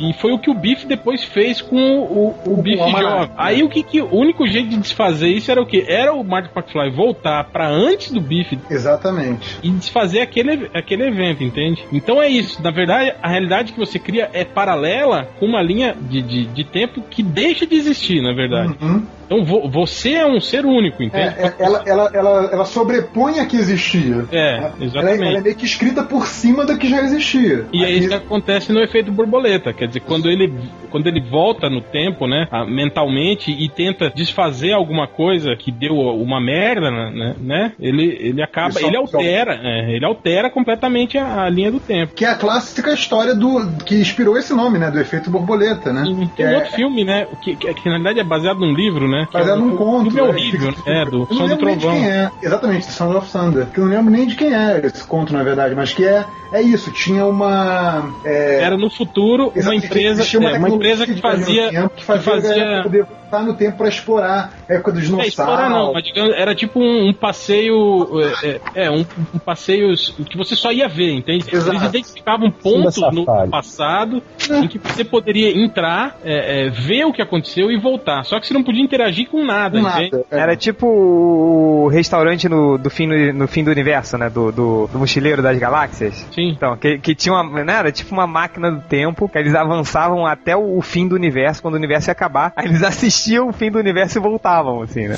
E foi o que o Biff depois fez com o, o, o Biff jovem. Aí o que, que o único jeito de desfazer isso era o quê? Era o Marty McFly voltar pra antes do Biff Exatamente. e desfazer aquele, aquele evento, entende? Então é isso. Na verdade, a realidade que você cria é paralela com uma linha de, de, de tempo que deixa de existir, na verdade. Uhum. Então vo- você é um ser único, entende? É, é, ela, ela, ela, ela sobrepõe a que existia. É, Ela, é- exatamente. ela é meio que escrita por cima da que já existia. E é Aí- isso que acontece no efeito borboleta. Quer dizer, quando ele, quando ele volta no tempo, né, mentalmente, e tenta desfazer alguma coisa que deu uma merda, né, né ele, ele acaba, só- ele altera, é, ele altera completamente a, a linha do tempo. Que é a clássica história do que inspirou esse nome, né? Do efeito borboleta, né? E tem é- outro filme, né, que, que, que na verdade é baseado num livro, né, que Baseado é um- num conto. O filme é né, horrível, que- né, do Eu não Som do lembro nem de Trovão. quem é. Exatamente, Sound of Thunder. Que eu não lembro nem de quem é esse conto, na verdade, mas que é, é isso. Tinha uma. é, Era no futuro uma empresa, existia é, uma empresa que no fazia, tempo, que que fazia, galera fazia poder voltar no tempo pra explorar a época dos É, dinossauros. explorar não, mas digamos, era tipo um, um passeio. É, é, é, um, um passeio que você só ia ver, entende? Exato. Eles identificavam pontos no passado em que você poderia entrar, é, é, ver o que aconteceu e voltar. Só que você não podia interagir com nada, Com entende? nada. é. Era tipo o restaurante no, do fim do, no fim do universo, né? Do, do, do mochileiro das galáxias. Sim. Então, que, que tinha uma. Né, era tipo uma máquina do tempo, que eles avançavam até o, o fim do universo, quando o universo ia acabar. Aí eles assistiam o fim do universo e voltavam, assim, né?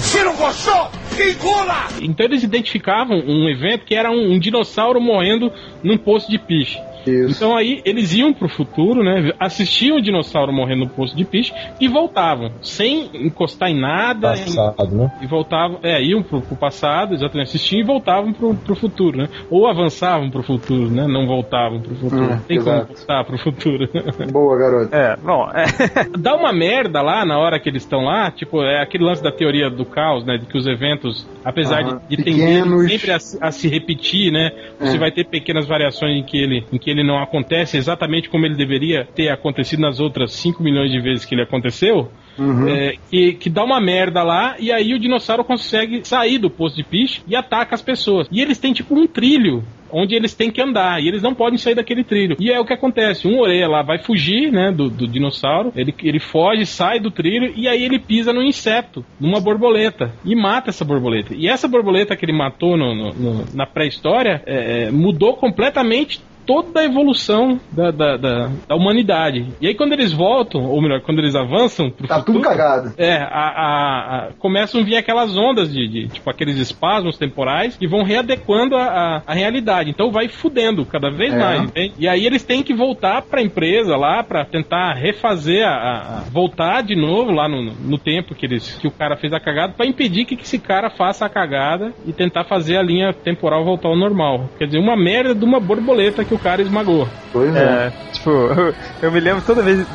Então eles identificavam um evento que era um, um dinossauro morrendo num poço de piche. Isso. Então aí eles iam pro futuro, né? Assistiam o dinossauro morrendo no poço de piche e voltavam, sem encostar em nada, em- Passado, né? e voltavam, é, iam pro, pro passado, exatamente, assistiam e voltavam pro, pro futuro, né? Ou avançavam pro futuro, né? Não voltavam pro futuro. Hum, Tem como exato. voltar pro futuro. Boa, garoto. É, bom, é. Dá uma merda lá na hora que eles estão lá, tipo, é aquele lance da teoria do caos, né? De que os eventos, apesar Aham. de, de tenderem sempre a, se- a se repetir, né? Você É. vai ter pequenas variações em que, ele, em que ele não acontece exatamente como ele deveria ter acontecido nas outras 5 milhões de vezes que ele aconteceu. Uhum. É, que, que dá uma merda lá e aí o dinossauro consegue sair do posto de piche e ataca as pessoas. E eles têm tipo um trilho. onde eles têm que andar e eles não podem sair daquele trilho. E é o que acontece: um orelha lá vai fugir, né, do, do dinossauro, ele, ele foge, sai do trilho e aí ele pisa no inseto, numa borboleta e mata essa borboleta. E essa borboleta que ele matou no, no, no, na pré-história é, é mudou completamente toda a evolução da, da, da, da, humanidade. E aí quando eles voltam, ou melhor, quando eles avançam pro tá futuro, tudo cagado. É, a, a, a, começam a vir aquelas ondas de, de, tipo, aqueles espasmos temporais que vão readequando a, a, realidade. Então vai fudendo cada vez é. mais, entende? E aí eles têm que voltar pra empresa lá pra tentar refazer a, voltar de novo lá no, no tempo que eles que o cara fez a cagada para impedir que, que esse cara faça a cagada e tentar fazer a linha temporal voltar ao normal. Quer dizer, uma merda de uma borboleta que o cara esmagou. Pois é. é. Tipo, eu, eu, me lembro toda vez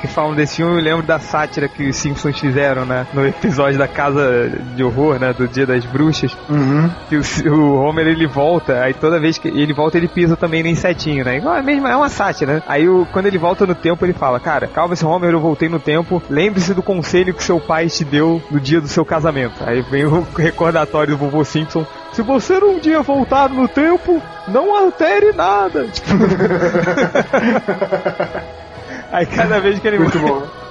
que falam desse filme, eu me lembro da sátira que os Simpsons fizeram, né? No episódio da Casa de Horror, né? Do Dia das Bruxas. Uhum. Que o, o, Homer ele volta, aí toda vez que ele volta, ele pisa também no insetinho, né? Igual, é, mesmo, é uma sátira, né? Aí o, quando ele volta no tempo, ele fala: Cara, calma, esse Homer, eu voltei no tempo. Lembre-se do conselho que seu pai te deu no dia do seu casamento. Aí vem o recordatório do vovô Simpson se você um dia voltar no tempo, não altere nada. Aí cada vez que ele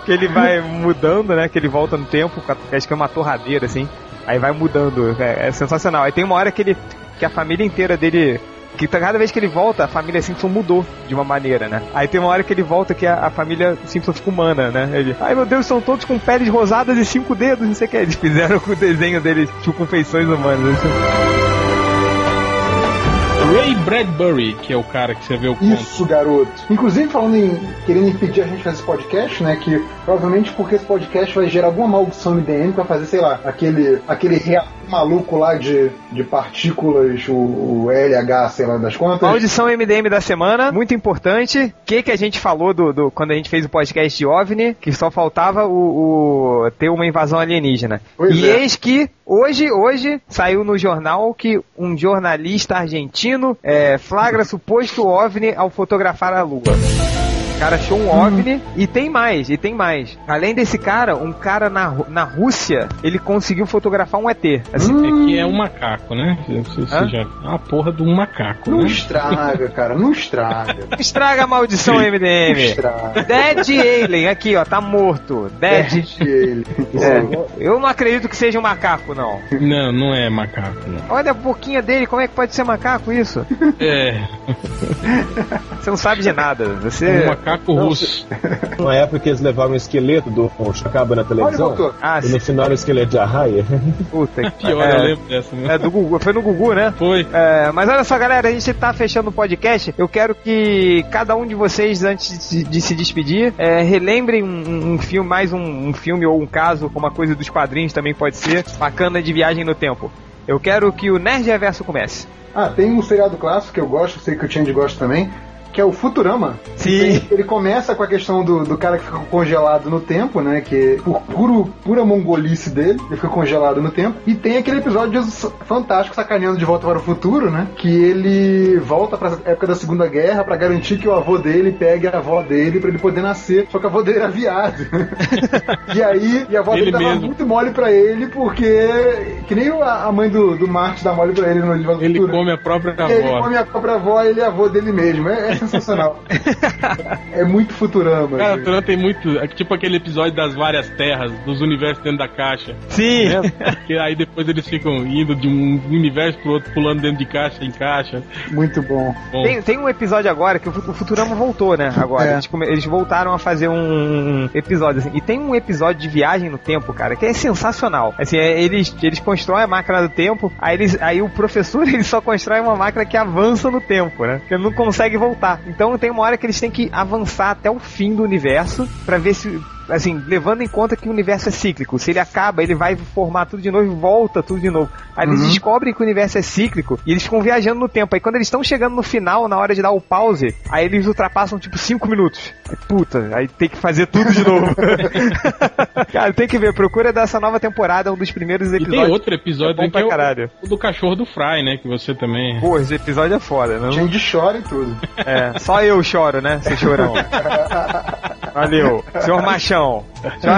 que ele vai mudando, né? Que ele volta no tempo, acho que é uma torradeira assim. Aí vai mudando, é, é sensacional. Aí tem uma hora que ele que a família inteira dele que cada vez que ele volta, a família Simpson mudou de uma maneira, né? Aí tem uma hora que ele volta que a, a família Simpson fica humana, né? Ele, ai meu Deus, são todos com peles rosadas e cinco dedos, não sei o que. Eles fizeram com o desenho deles, tipo, com feições humanas. Ray Bradbury, que é o cara que você vê o conto. Isso, garoto. Inclusive, falando em querendo impedir a gente fazer esse podcast, né? Que provavelmente porque esse podcast vai gerar alguma maldição MDM vai fazer, sei lá, aquele, aquele reator maluco lá de, de partículas, o, o, LH, sei lá das contas. Maldição MDM da semana, muito importante. O que, que a gente falou do, do, quando a gente fez o podcast de OVNI, que só faltava o, o ter uma invasão alienígena. Pois e é. eis que Hoje, hoje saiu no jornal que um jornalista argentino é, flagra suposto OVNI ao fotografar a Lua cara achou um OVNI e tem mais, e tem mais. Além desse cara, um cara na, na Rússia, ele conseguiu fotografar um ET. Assim. Hum. É que é um macaco, né? Já... É uma porra de um macaco, Não né? estraga, cara, não estraga. estraga a maldição MDM. Estraga. Dead Alien, aqui ó, tá morto. Dead, Dead Alien. É. Eu não acredito que seja um macaco, não. Não, não é macaco. Não. Olha a boquinha dele, como é que pode ser macaco isso? É. Você não sabe de nada. Você... É um macaco russo. Na época que eles levaram o esqueleto do Chacaba na televisão. Olha, ah, e no final o esqueleto de arraia. Puta que pior, é, eu lembro dessa. Né? É do Gugu, foi no Gugu, né? Foi. É, mas olha só, galera, a gente tá fechando o podcast. Eu quero que cada um de vocês, antes de, de se despedir, é, relembrem um, um, filme, mais um, um filme ou um caso, uma coisa dos quadrinhos também pode ser, bacana de viagem no tempo. Eu quero que o Nerd Reverso comece. Ah, tem um seriado clássico que eu gosto, sei que o Change gosta também, que é o Futurama. Sim. Ele começa com a questão do, do cara que fica congelado no tempo, né? Que por puro, pura mongolice dele, ele fica congelado no tempo. E tem aquele episódio fantástico sacaneando de volta para o futuro, né? Que ele volta para época da Segunda Guerra para garantir que o avô dele pegue a avó dele para ele poder nascer. Só que a avó dele era viado. e aí, e a avó ele dele dava muito mole para ele, porque que nem a, mãe do, do Marte dá mole para ele no livro do Ele come a própria avó. Ele come a própria avó, ele é avô dele mesmo. É, é sensacional. é muito Futurama. Cara, Futurama tem muito. É tipo aquele episódio das várias terras, dos universos dentro da caixa. Sim. Né? que aí depois eles ficam indo de um universo pro outro, pulando dentro de caixa em caixa. Muito bom. bom. Tem, tem um episódio agora que o Futurama voltou, né? Agora. É. Eles, eles, voltaram a fazer um episódio assim. E tem um episódio de viagem no tempo, cara, que é sensacional. Assim, é, eles, eles constroem a máquina do tempo, aí, eles, aí o professor ele só constrói uma máquina que avança no tempo, né? Que ele não consegue voltar. Então tem uma hora que eles têm que avançar até o fim do universo para ver se assim, levando em conta que o universo é cíclico. Se ele acaba, ele vai formar tudo de novo e volta tudo de novo. Aí uhum. eles descobrem que o universo é cíclico e eles ficam viajando no tempo. Aí quando eles estão chegando no final, na hora de dar o pause, aí eles ultrapassam tipo 5 minutos. Aí, puta, aí tem que fazer tudo de novo. Cara, tem que ver, procura dessa nova temporada, um dos primeiros episódios. E tem outro episódio é que é o, o, do cachorro do Fry, né? Que você também. Pô, esse episódio é foda, não? Gente chora e tudo. É, só eu choro, né? Seu chorão. Valeu. Senhor Machão. Chora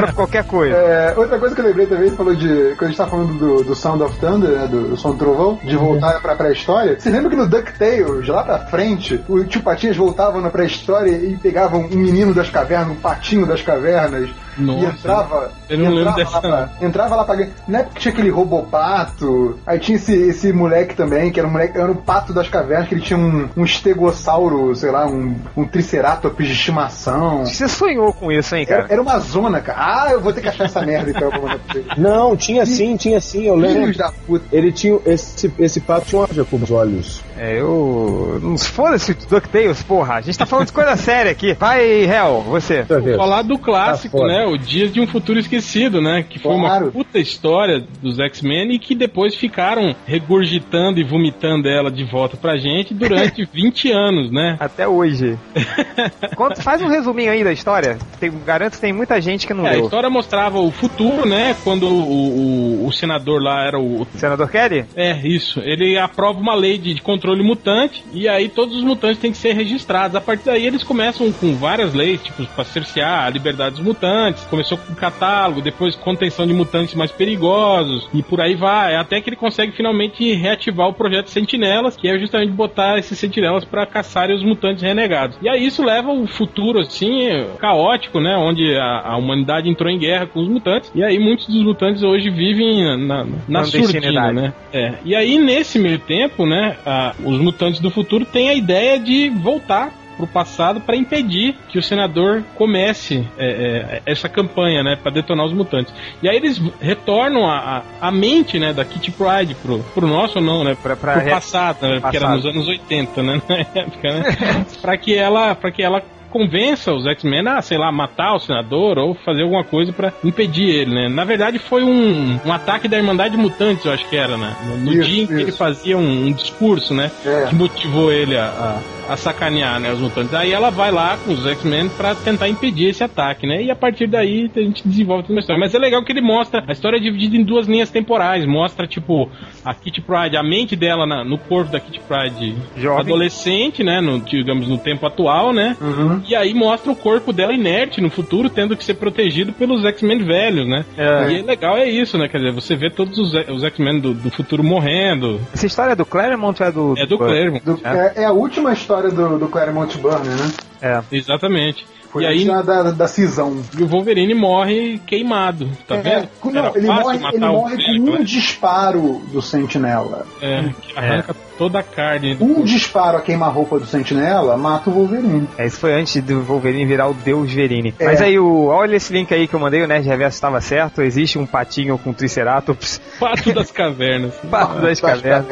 por qualquer coisa. É, outra coisa que eu lembrei também, você falou de. Quando a gente tá falando do, do Sound of Thunder, né? Do, do Som do Trovão, de voltar pra pré-história. Você lembra que no DuckTales, lá pra frente, o tio Patinhas voltava na pré-história e pegavam um menino das cavernas, um patinho das cavernas. Nossa, e entrava. eu não lembro entrava dessa, Lá pra, entrava lá pra. Não é porque tinha aquele robopato. Aí tinha esse, esse moleque também, que era um moleque, era um pato das cavernas, que ele tinha um, um estegossauro, sei lá, um, um triceratops de estimação. Você sonhou com isso, hein, Era, cara? era uma zona, cara. Ah, eu vou ter que achar essa merda então pra mandar pra vocês. Não, tinha sim, tinha sim, eu lembro. Filhos da puta. Ele tinha. Esse, esse pato tinha uma com os olhos. É, eu. Não se foda-se DuckTales, porra. A gente tá falando de coisa séria aqui. Vai, Hel, você. Ver. Falar do clássico, Tá né? O Dias de um Futuro Esquecido, né? Que foi Claro. uma puta história dos X-Men e que depois ficaram regurgitando e vomitando ela de volta pra gente durante 20 anos, né? Até hoje. Conta- faz um resuminho aí da história. Tem, garanto que tem muita gente que não É, a leu. história mostrava o futuro, né? Quando o, o, o senador lá era o. Senador Kelly? É, isso. Ele aprova uma lei de, de controle mutante e aí todos os mutantes têm que ser registrados. A partir daí eles começam com várias leis, tipo, pra cercear a liberdade dos mutantes. Começou com catálogo, depois contenção de mutantes mais perigosos e por aí vai. Até que ele consegue finalmente reativar o projeto Sentinelas, que é justamente botar esses sentinelas pra caçarem os mutantes renegados. E aí isso leva o futuro, assim, caótico, né? Onde a, a humanidade entrou em guerra com os mutantes. E aí muitos dos mutantes hoje vivem na, na surdina, Clandestinidade. né? É. E aí, nesse meio tempo, né, a- os mutantes do futuro têm a ideia de voltar pro passado para impedir que o senador comece é, é, essa campanha, né, para detonar os mutantes. E aí eles retornam a, a, a mente, né, da Kitty Pryde pro, pro nosso ou não, né, pra pro passado, né, porque era nos anos 80, né, na época, né, para que ela, para que ela convença os X-Men a, sei lá, matar o senador ou fazer alguma coisa pra impedir ele, né? Na verdade, foi um, um ataque da Irmandade Mutantes, eu acho que era, né? No, no Isso, dia em que ele isso. fazia um, um discurso, né? É. Que motivou ele a, a, a sacanear, né? Os mutantes. Aí ela vai lá com os X-Men pra tentar impedir esse ataque, né? E a partir daí a gente desenvolve toda uma história. Mas é legal que ele mostra a história é dividida em duas linhas temporais. Mostra, tipo, a Kitty Pryde, a mente dela na- no corpo da Kitty Pryde Jovem. adolescente, né? No, digamos, no tempo atual, né? Uhum. E aí mostra o corpo dela inerte no futuro, tendo que ser protegido pelos X-Men velhos, né? É. E é legal é isso, né? Quer dizer, você vê todos os, os X-Men do, do futuro morrendo. Essa história é do Claremont ou é do. É do Claremont. Do- é. é a última história do, do Claremont Burner, né? É. Exatamente. Foi e antes aí da, da, da cisão. e o Wolverine morre queimado, tá É, vendo? não, ele morre, ele morre com um né? disparo do Sentinela. É, que arranca toda a carne. do Um corpo. disparo a queima-roupa do Sentinela mata o Wolverine. É, isso foi antes do Wolverine virar o Deus Verine. É. Mas aí, o, olha esse link aí que eu mandei, o Nerd Reverso estava certo. Existe um patinho com Triceratops. Pato das cavernas. Pato das cavernas.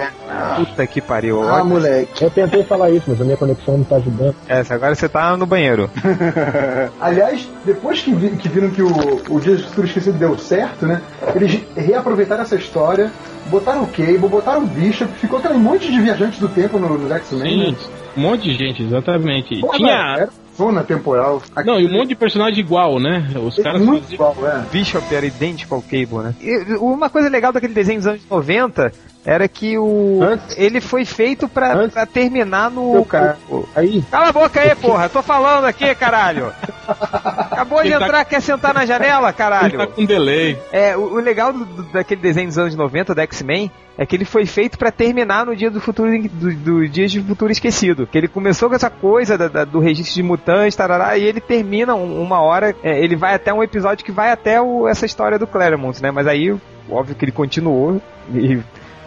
Puta que pariu. Ah, Olha- moleque. Eu tentei falar isso, mas a minha conexão não tá ajudando. Essa, agora você tá no banheiro. Aliás, depois que, vi- que viram que o, o Dia do Futuro Esquecido deu certo, né? Eles reaproveitaram essa história, botaram o Cable, botaram o Bishop, ficou aquele monte de viajantes do tempo no- nos X-Men. Sim, né? um monte de gente, exatamente. Pô, Tinha. Era zona temporal. Não, e um monte de personagem igual, né? Os caras muito faziam. igual, é. Bishop era idêntico ao Cable, né? E, uma coisa legal daquele desenho dos anos 90 era que o. Antes- ele foi feito pra, Antes- pra terminar no. Cara. o- Aí, Cala a boca aí, porra! Tô falando aqui, caralho! Acabou de Ele tá- entrar, quer sentar na janela, Ele caralho! tá com delay. É, o, o legal do- do- daquele desenho dos anos 90, da X-Men, é que ele foi feito pra terminar no dia do futuro do, do Dias de Futuro Esquecido. Que ele começou com essa coisa da- da- do registro de mutantes, tarará, e ele termina um- uma hora, é, ele vai até um episódio que vai até o- essa história do Claremont, né? Mas aí, óbvio que ele continuou e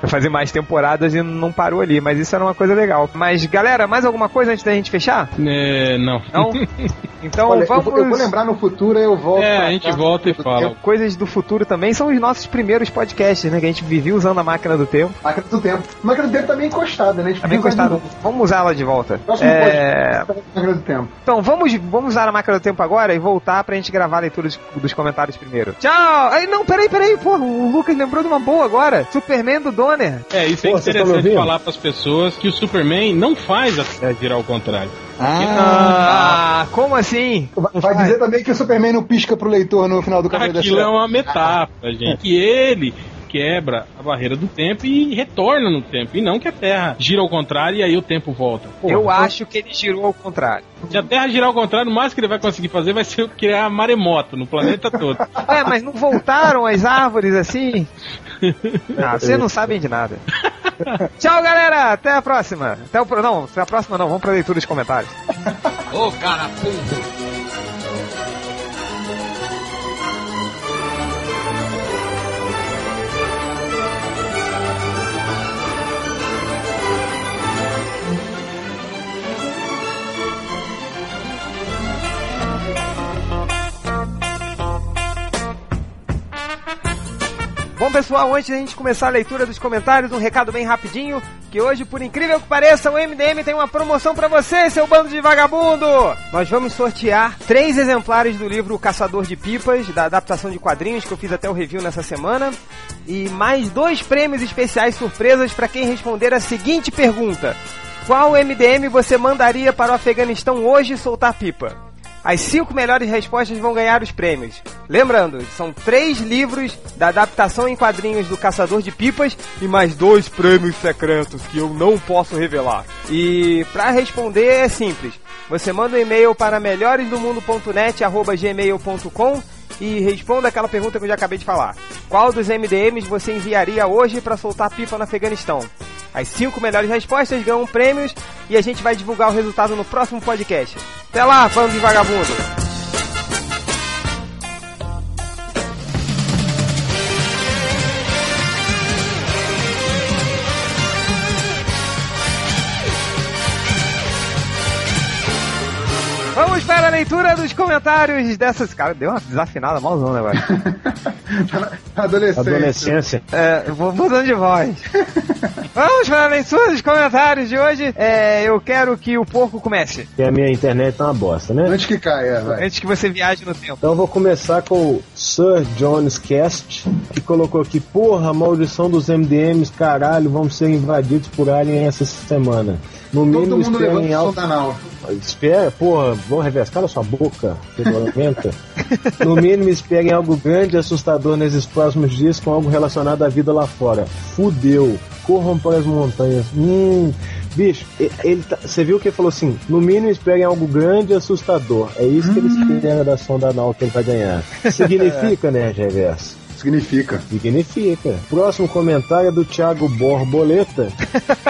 fazer mais temporadas e não parou ali, mas isso era uma coisa legal. Mas galera, mais alguma coisa antes da gente fechar? É, não. Não? Então Olha, eu, vamos. vou, eu vou lembrar no futuro, eu volto. É, pra a gente cá. volta e fala. Coisas do futuro também são os nossos primeiros podcasts, né? Que a gente vivia usando a máquina do tempo. Máquina do tempo. Máquina do tempo também encostada, né? A gente Tá novo. Vamos usá-la de volta. Próximo É, Máquina do tempo. Então, vamos, vamos usar a máquina do tempo agora e voltar pra gente gravar a leitura dos, dos comentários primeiro. Tchau! Ai, não, peraí, peraí, porra, o Lucas lembrou de uma boa agora. Superman do É, isso é Pô, me interessante falar pras pessoas que o Superman não faz a virar ao contrário. Ah, como assim? Vai dizer também que o Superman não pisca pro leitor no final do Cavaleiro da Aquilo é uma metáfora, gente. Que ele quebra a barreira do tempo e retorna no tempo. E não que a Terra gira ao contrário e aí o tempo volta. Porra, Eu então, acho que ele girou ao contrário. Se a Terra girar ao contrário, o máximo que ele vai conseguir fazer vai ser criar maremoto no planeta todo. É, mas não voltaram as árvores assim? Ah, vocês não sabem de nada. Tchau, galera. Até a próxima. Até o pro... Não, até a próxima não. Vamos pra leitura de comentários. Ô carapudo. Bom, pessoal, antes da gente começar a leitura dos comentários, um recado bem rapidinho, que hoje, por incrível que pareça, o MDM tem uma promoção pra você, seu bando de vagabundo! Nós vamos sortear três exemplares do livro Caçador de Pipas, da adaptação de quadrinhos, que eu fiz até o review nessa semana, e mais dois prêmios especiais surpresas para quem responder a seguinte pergunta. Qual MDM você mandaria para o Afeganistão hoje soltar pipa? As cinco melhores respostas vão ganhar os prêmios. Lembrando, são três livros da adaptação em quadrinhos do Caçador de Pipas e mais dois prêmios secretos que eu não posso revelar. E para responder é simples. Você manda um e-mail para melhoresdomundo.net@gmail.com e responda aquela pergunta que eu já acabei de falar. Qual dos MDMs você enviaria hoje para soltar pipa no Afeganistão? As cinco melhores respostas ganham prêmios e a gente vai divulgar o resultado no próximo podcast. Até lá, bando de vagabundo! Leitura dos comentários dessas. Cara, deu uma desafinada malzona agora. Adolescente. Adolescência. É, eu vou mudando de voz. Vamos para a leitura dos comentários de hoje. É, eu quero que o porco comece. E a minha internet tá uma bosta, né? Antes que caia, vai. Antes que você viaje no tempo. Então eu vou começar com o Sir Jones Cast, que colocou aqui, porra, maldição dos MDMs, caralho, vamos ser invadidos por alien essa semana. No Todo mínimo mundo esperem algo. Sontanal. Espera, porra, vamos reverso. Cala sua boca, fedorenta. No mínimo, esperem algo grande e assustador nesses próximos dias com algo relacionado à vida lá fora. Fudeu. Corram para as montanhas. Hum. Bicho, ele tá- você viu que ele falou assim: no mínimo esperem algo grande e assustador. É isso que ele espera da sonda ele vai ganhar. Significa, né, Reverso? Significa. Significa. Próximo comentário é do Thiago Borboleta.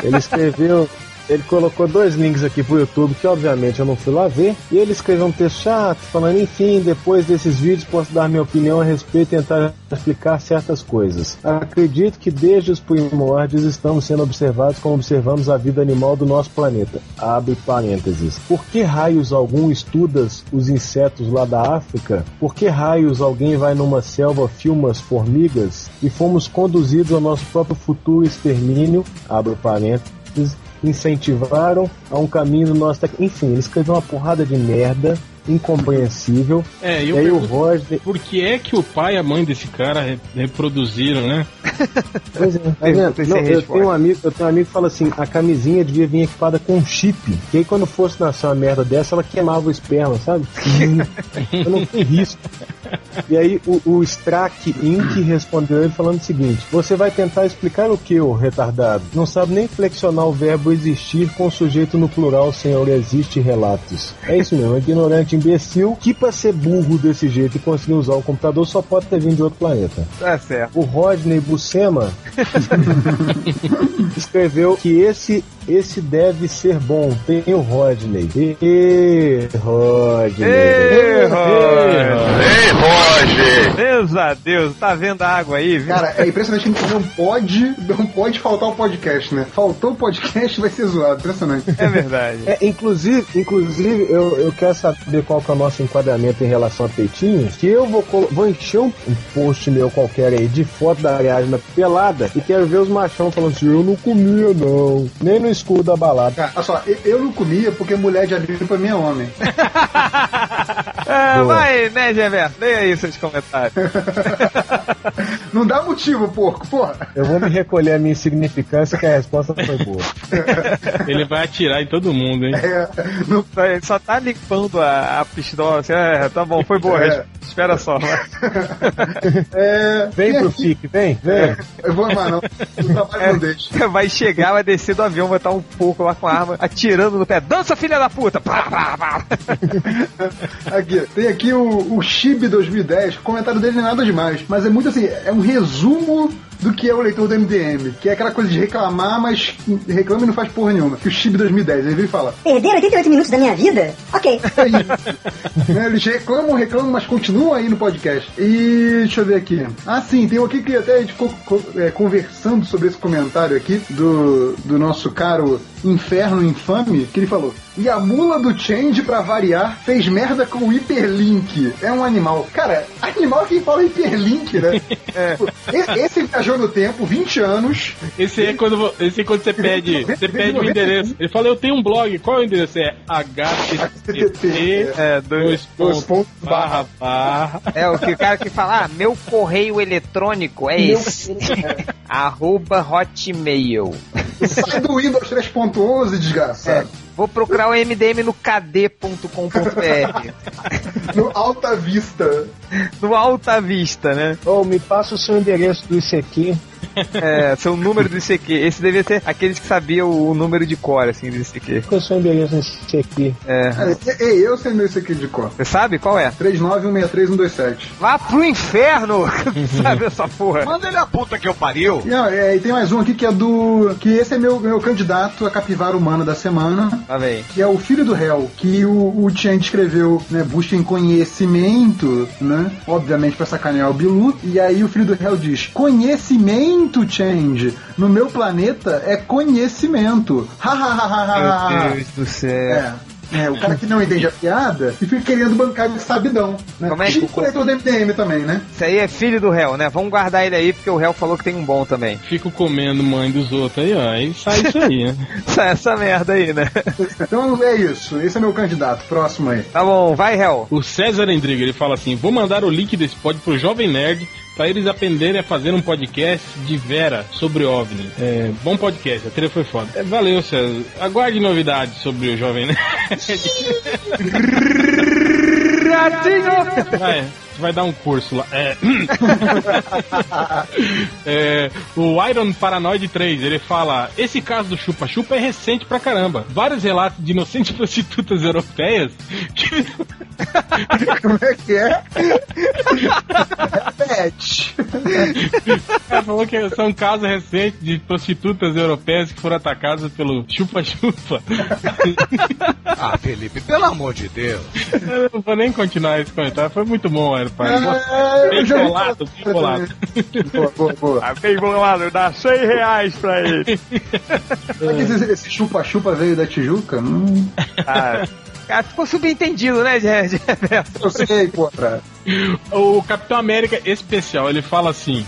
Ele escreveu. Ele colocou dois links aqui pro YouTube, que obviamente eu não fui lá ver. E ele escreveu um texto chato, falando: enfim, depois desses vídeos posso dar minha opinião a respeito e tentar explicar certas coisas. Acredito que desde os primórdios estamos sendo observados como observamos a vida animal do nosso planeta. Abre parênteses. Por que raios algum estuda os insetos lá da África? Por que raios alguém vai numa selva, filma as formigas? E fomos conduzidos ao nosso próprio futuro extermínio? Abre parênteses incentivaram a um caminho nosso. Enfim, ele escreveu uma porrada de merda, incompreensível. É, e E eu aí o Roger. por que é que o pai e a mãe desse cara re- reproduziram, né? Pois é, tá vendo? Não, eu tenho um amigo, eu tenho um amigo que fala assim, a camisinha devia vir equipada com um chip. Que aí quando fosse nascer uma merda dessa, ela queimava o esperma, sabe? eu não tem risco. E aí o, o Strack Inc. respondeu ele falando o seguinte: Você vai tentar explicar o que, ô retardado? Não sabe nem flexionar o verbo existir com o sujeito no plural, senhor existe relatos. É isso mesmo, ignorante imbecil que pra ser burro desse jeito e conseguir usar o computador só pode ter vindo de outro planeta. Tá certo. O Rodney Buscema escreveu que esse esse deve ser bom. Tem o Rodney. Ê, Rodney. Ei, Roger! Deus a Deus, tá vendo a água aí, viu? Cara, é impressionante que não pode, não pode faltar o podcast, né? Faltou o podcast, vai ser zoado. Impressionante. É verdade. É, inclusive, inclusive eu, eu quero saber qual que é o nosso enquadramento em relação a peitinhos. Que eu vou, vou encher um, um post meu qualquer aí de foto da Ariadna pelada e quero ver os machão falando assim: eu não comia, não. Nem no escuro da balada. Cara, olha só, eu- não comia porque mulher de amigo pra mim é homem. Boa. vai, né, Geverso? Leia aí seus comentários. Não dá motivo, porco, porra. Eu vou me recolher a minha insignificância que a resposta foi boa. Ele vai atirar em todo mundo, hein? É, não Só- Ele só tá limpando a, a pistola. Assim, é, tá bom, foi boa a É. espera só. É, Vem pro FIC, vem, vem. Eu vou amar, não. O trabalho não deixa. Vai chegar, vai descer do avião, vai estar um pouco lá com a arma, atirando no pé. Dança, filha da puta! Pá, pá, pá. Aqui, tem aqui o, o Chib 2010, o comentário dele não é nada demais, mas é muito assim, é um resumo do que é o leitor do MDM, que é aquela coisa de reclamar, mas reclama e não faz porra nenhuma. Que o Chib 2010, ele vem e fala, Perder 88 minutos da minha vida? Ok. é né, eles reclamam, reclamam, mas continuam aí no podcast. E deixa eu ver aqui. Ah, sim, tem um aqui que até a gente ficou co- é, conversando sobre esse comentário aqui do, do nosso caro Inferno Infame, que ele falou. E a mula do Change, pra variar, fez merda com o hiperlink. É um animal. Cara, animal é quem fala hiperlink, né? E- Esse viajou no tempo, 20 anos. Esse aí é quando, esse é quando você pede, você pede o endereço. Ele fala, eu tenho um blog, qual é o endereço? É http É, dois. dois Dois pontos, barra barra. É, o que o cara que fala, ah, meu correio eletrônico é esse. Arroba hotmail. Sai do Windows 3.11, desgraçado. Vou procurar o MDM no kd.com.br. No Alta Vista. No Alta Vista, né? Ô, me passa o seu endereço do ICQ. É, seu número do ICQ. Esse devia ser aqueles que sabiam o número de cor, assim, do ICQ. Qual é o seu endereço no ICQ? É. É, é, eu sei meu aqui de cor. Você sabe qual é? 39163 Vá pro inferno! sabe essa porra? Manda ele a puta que eu pariu. E, ó, é, e tem mais um aqui que é do. Que esse é meu, meu candidato a capivara humana da semana. Lá vem. Que é o filho do réu, que o, o Tian escreveu, né? Busquem conhecimento, né? Obviamente pra sacanear o Bilu. E aí o filho do réu diz: Conhecimento, Change. No meu planeta é conhecimento. Ha ha ha ha ha. ha. Meu Deus do céu. É. É, o cara que não entende a piada e fica querendo bancar de sabidão. Né? Como é que- tipo o leitor do MDM também, né? Isso aí é filho do réu, né? Vamos guardar ele aí, porque o réu falou que tem um bom também. Fico comendo mãe dos outros aí, ó. Aí sai isso aí, né? Essa, essa merda aí, né? Então é isso. Esse é meu candidato. Próximo aí. Tá bom, vai, réu. O César Endriga, ele fala assim: vou mandar o link desse pod pro Jovem Nerd pra eles aprenderem a fazer um podcast de Vera sobre OVNI. É, bom podcast, a trilha foi foda. É, valeu, César. Aguarde novidades sobre o Jovem Nerd. Vai, vai dar um curso lá. É. É, o Iron Paranoid 3, ele fala: Esse caso do chupa-chupa é recente pra caramba. Vários relatos de inocentes prostitutas europeias que Como é que é? Repete. Cara falou que são casos recentes de prostitutas europeias que foram atacadas pelo chupa-chupa. Ah, Felipe, pelo amor de Deus. Eu não vou nem continuar esse comentário, foi muito bom, É, Bem bolado, bem bolado. Boa, boa, boa. Ah, bem bolado, dá 100 reais pra ele. Será que esse- chupa-chupa veio da Tijuca? Hum, Ah, cara, ficou subentendido, né, de eu sei, porra. O Capitão América especial, ele fala assim.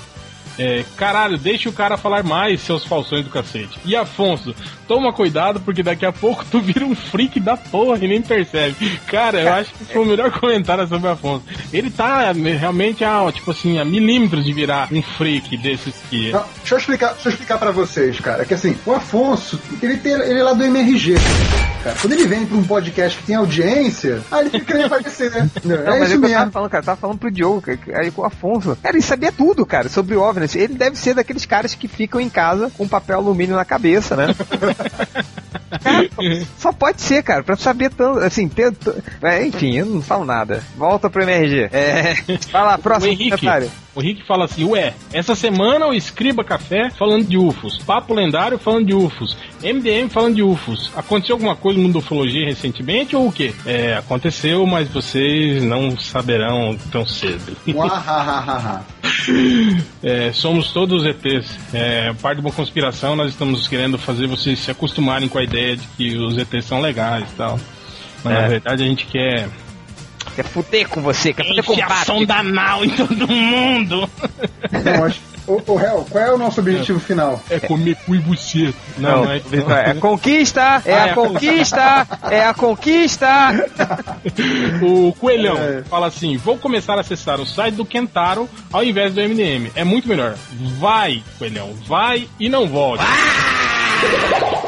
É, caralho, deixa o cara falar mais, seus falsões do cacete. E Afonso, toma cuidado porque daqui a pouco tu vira um freak da porra e nem percebe. Cara, eu acho que foi o melhor comentário sobre o Afonso. Ele tá realmente a, tipo assim, a milímetros de virar um freak desses que. Não, deixa eu explicar, deixa eu explicar pra vocês, cara. Que assim, o Afonso, ele, tem, ele é lá do MRG. Cara. Quando ele vem pra um podcast que tem audiência, aí ele fica querendo aparecer, né? Não, é mas isso o que eu tava mesmo. falando, cara. Tava falando pro Diogo, cara, aí com o Afonso. Cara, ele sabia tudo, cara, sobre o Ele deve ser daqueles caras que ficam em casa com papel alumínio na cabeça, né? Cara, só pode ser, cara, pra saber tanto, assim, ter, t- é, enfim, eu não falo nada. Volta pro MRG. É, vai lá, O próximo Henrique, comentário. o Henrique fala assim: Ué, essa semana o Escriba Café falando de UFOs, Papo Lendário falando de UFOs, MDM falando de UFOs. Aconteceu alguma coisa no mundo da ufologia recentemente ou o quê? É, aconteceu, mas vocês não saberão tão cedo. Uahahaha. É, somos todos ETs. É, parte de uma conspiração, nós estamos querendo fazer vocês se acostumarem com a ideia de que os ETs são legais e tal. Mas É. na verdade a gente quer Quer fuder com você, quer fuder com o da nau em todo mundo. Não, acho. Ô, ô, Hel, qual é o nosso objetivo final? É comer cu e buceta. Não, não é. Vitor, é conquista, é Ah, a é a conquista, é a conquista. O Coelhão É. fala assim: vou começar a acessar o site do Kentaro ao invés do MDM. É muito melhor. Vai, Coelhão, vai e não volte.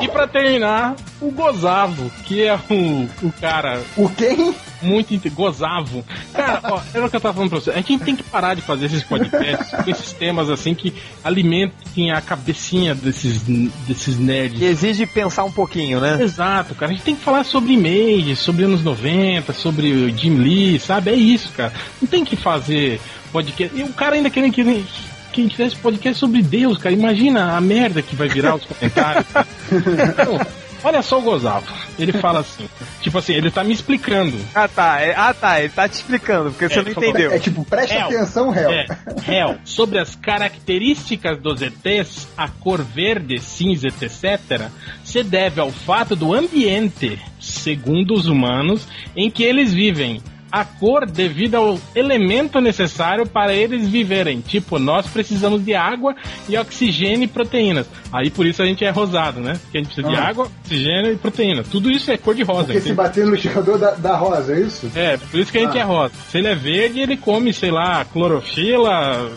E pra terminar, o Gozavo, que é o, o cara. O quem? Muito gozavo. Cara, ó, era o que eu tava falando pra você. A gente tem que parar de fazer esses podcasts com esses temas assim que alimentem a cabecinha desses, desses nerds. Que exige pensar um pouquinho, né? Exato, cara. A gente tem que falar sobre Image, sobre anos 90, sobre o Jim Lee, sabe? É isso, cara. Não tem que fazer podcast. E o cara ainda querendo que. Que a gente fizesse podcast sobre Deus, cara. Imagina a merda que vai virar os comentários. cara. Olha só o Gozavo. Ele fala assim: tipo assim, ele tá me explicando. Ah tá, é- ah tá, ele tá te explicando, porque você É, não por favor. entendeu. É tipo, presta Hell. atenção, réu. É, Hell, sobre as características dos ETs, a cor verde, cinza, etc., se deve ao fato do ambiente, segundo os humanos, em que eles vivem. A cor devido ao elemento necessário para eles viverem. Tipo, nós precisamos de água e oxigênio e proteínas. Aí por isso a gente é rosado, né? Porque a gente precisa de Ah. água, oxigênio e proteína. Tudo isso é cor de rosa. Porque se entende? bater no liquidificador da, rosa, é isso? É, por isso que a gente Ah. é rosa. Se ele é verde, ele come, sei lá, clorofila,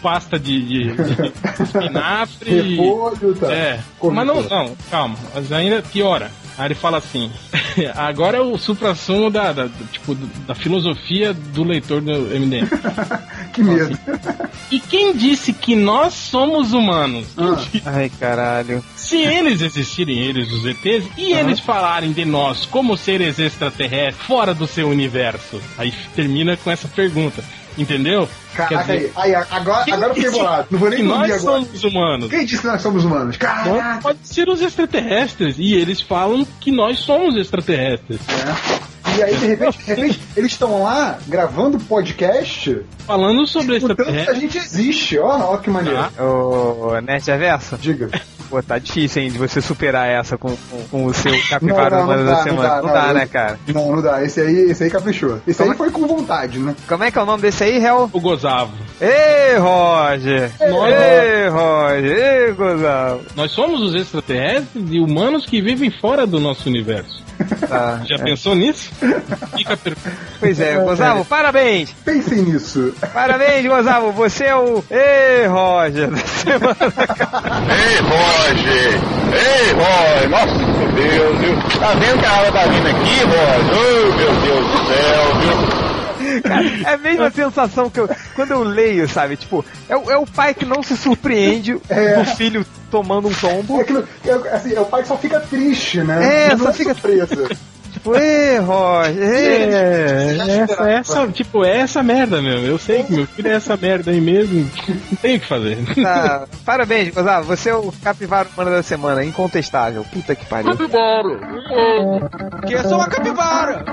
pasta de, de, de espinafre. Repolho, tá. É, mas não, não, calma, mas ainda piora. Aí ele fala assim: agora é o supra-sumo da, da, tipo, da filosofia do leitor do MDM. Que medo. E quem disse que nós somos humanos? Ah. Ai, caralho. Se eles existirem, eles, os ETs, e eles falarem de nós como seres extraterrestres fora do seu universo, aí termina com essa pergunta, entendeu? Caraca, aí, aí, agora, agora eu fiquei bolado. Não vou nem dormir nós agora. somos humanos. Quem disse que nós somos humanos? Caraca! pode ser os extraterrestres, e eles falam que nós somos extraterrestres. É. E aí, de repente, de repente eles estão lá gravando podcast, Falando sobre o tanto que a extraterrestres. gente existe. Ó, ó que maneiro. Ah. Ô, Nerd Reverso, Diga. Pô, tá difícil, hein, de você superar essa com, com, com o seu capivara Não, não, humano não da dá, semana. não dá, não, né, eu- cara? Não, não dá. Esse aí, esse aí caprichou. Esse Como aí foi com vontade, né? Como é que é o nome desse aí, Hel? O Gozavo. Ei, Roger! Nós- Ei, Roger! Ei, Gozal! Nós somos os extraterrestres e humanos que vivem fora do nosso universo. Tá. Já pensou nisso? Fica per... Pois é, Gozalo, parabéns! Pensem nisso. Parabéns, Gozalo, você é o. Ei, Roger! da semana. Ei, Roger! Ei, Roger! Nossa Deus, viu? Tá vendo que a água tá vindo aqui, Roger? Oh, meu Deus do céu, viu? Cara, é a mesma sensação que eu. Quando eu leio, sabe? Tipo, é, o- é o pai que não se surpreende É. do filho tomando um tombo. É aquilo, é, assim, é o pai que só fica triste, né? É, não só fica- surpresa. Tipo, ei, Roger! Ei. É, essa, essa, tipo, é essa merda mesmo. Eu sei que meu filho é essa merda aí mesmo. Não tem o que fazer. Tá, parabéns, Gozalo, você é o capivara humano da semana, incontestável. Puta que pariu. Que eu sou uma capivara!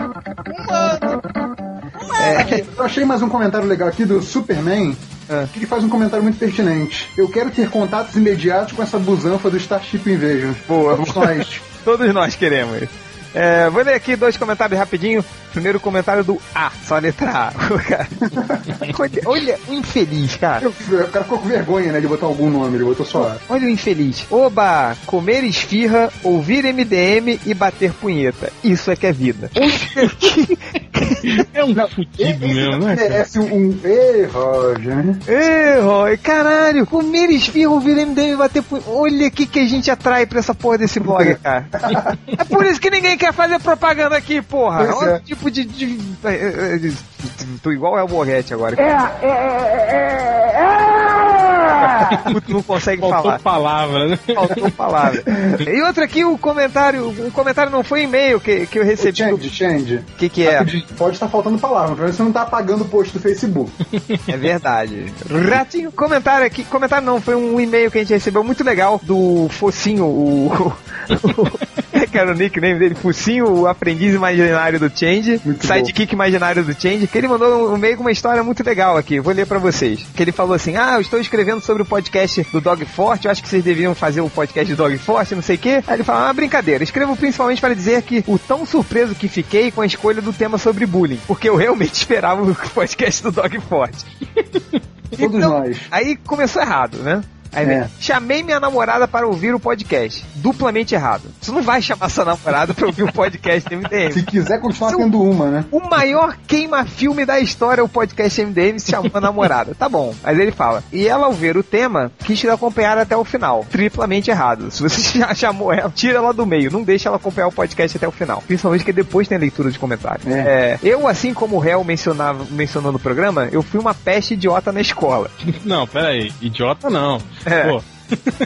Aqui, eu achei mais um comentário legal aqui do Superman. É. Que ele faz um comentário muito pertinente. Eu quero ter contatos imediatos com essa busanfa do Starship Invasion. Boa. Vamos nós. Todos nós queremos. É, vou ler aqui dois comentários rapidinho. Primeiro comentário do A, só a letra A. Cara- olha, olha o infeliz, cara. Eu- O cara ficou com vergonha, né, de botar algum nome, ele botou só A. Olha o infeliz. Oba, comer esfirra, ouvir MDM e bater punheta. Isso é que é vida. É um fudido mesmo, né? merece um. Ei, Roger. Ei, Roy, caralho, comer esfirra, ouvir MDM e bater punheta. Olha o que, que a gente atrai pra essa porra desse blog, cara. é por isso que ninguém quer fazer propaganda aqui, porra. Pois Olha é. o tipo de. de, é, é, é, Tô igual é o Borghetti agora. Puto, não consegue Faltou falar. palavra, né? Faltou palavra. E outra aqui, o comentário. O comentário não foi e-mail que, que eu recebi. O Change, change. que, que é? Pode estar faltando palavra, mas você não tá apagando o post do Facebook. É verdade. Ratinho, comentário aqui. Comentário não, foi um e-mail que a gente recebeu muito legal do Focinho, o. o é que era o nickname dele, Focinho, o aprendiz imaginário do Change, Muito sidekick imaginário do Change, que ele mandou um e-mail com uma história muito legal aqui. Vou ler pra vocês. Que ele falou assim: Ah, eu estou escrevendo sobre o podcast do Dog Forte, eu acho que vocês deveriam fazer o podcast do Dog Forte, não sei o quê. Aí ele fala: Ah, brincadeira. Escrevo principalmente para dizer que o tão surpreso que fiquei com a escolha do tema sobre bullying, porque eu realmente esperava o podcast do Dog Forte. Todos Então, nós. Aí começou errado, né? Aí vem, chamei minha namorada para ouvir o podcast. Duplamente errado. Você não vai chamar sua namorada para ouvir o podcast MDM. Se quiser continuar Seu- tendo uma, né? O maior queima-filme da história, o podcast MDM, se chamou a namorada. Tá bom. Mas ele fala. E ela, ao ver o tema, quis acompanhar até o final. Triplamente errado. Se você já chamou ela, tira ela do meio. Não deixa ela acompanhar o podcast até o final. Principalmente que depois tem a leitura de comentários. É. É, eu, assim como o réu mencionava, mencionou no programa, eu fui uma peste idiota na escola. Não, pera aí. Idiota não. É. Pô,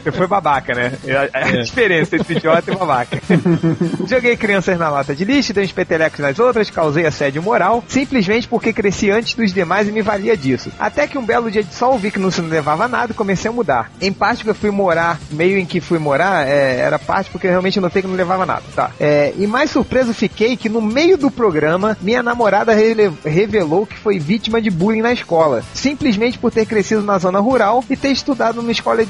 Eu fui babaca, né? É a, é a É. diferença entre idiota e babaca. Joguei crianças na lata de lixo, dei uns petelecos nas outras, causei assédio moral, simplesmente porque cresci antes dos demais e me valia disso. Até que um belo dia de sol vi que não se levava a nada e comecei a mudar. Em parte porque eu fui morar, meio em que fui morar, é, era parte porque eu realmente notei que não levava nada, tá? É, e mais surpreso fiquei que no meio do programa, minha namorada revelou que foi vítima de bullying na escola, simplesmente por ter crescido na zona rural e ter estudado numa escola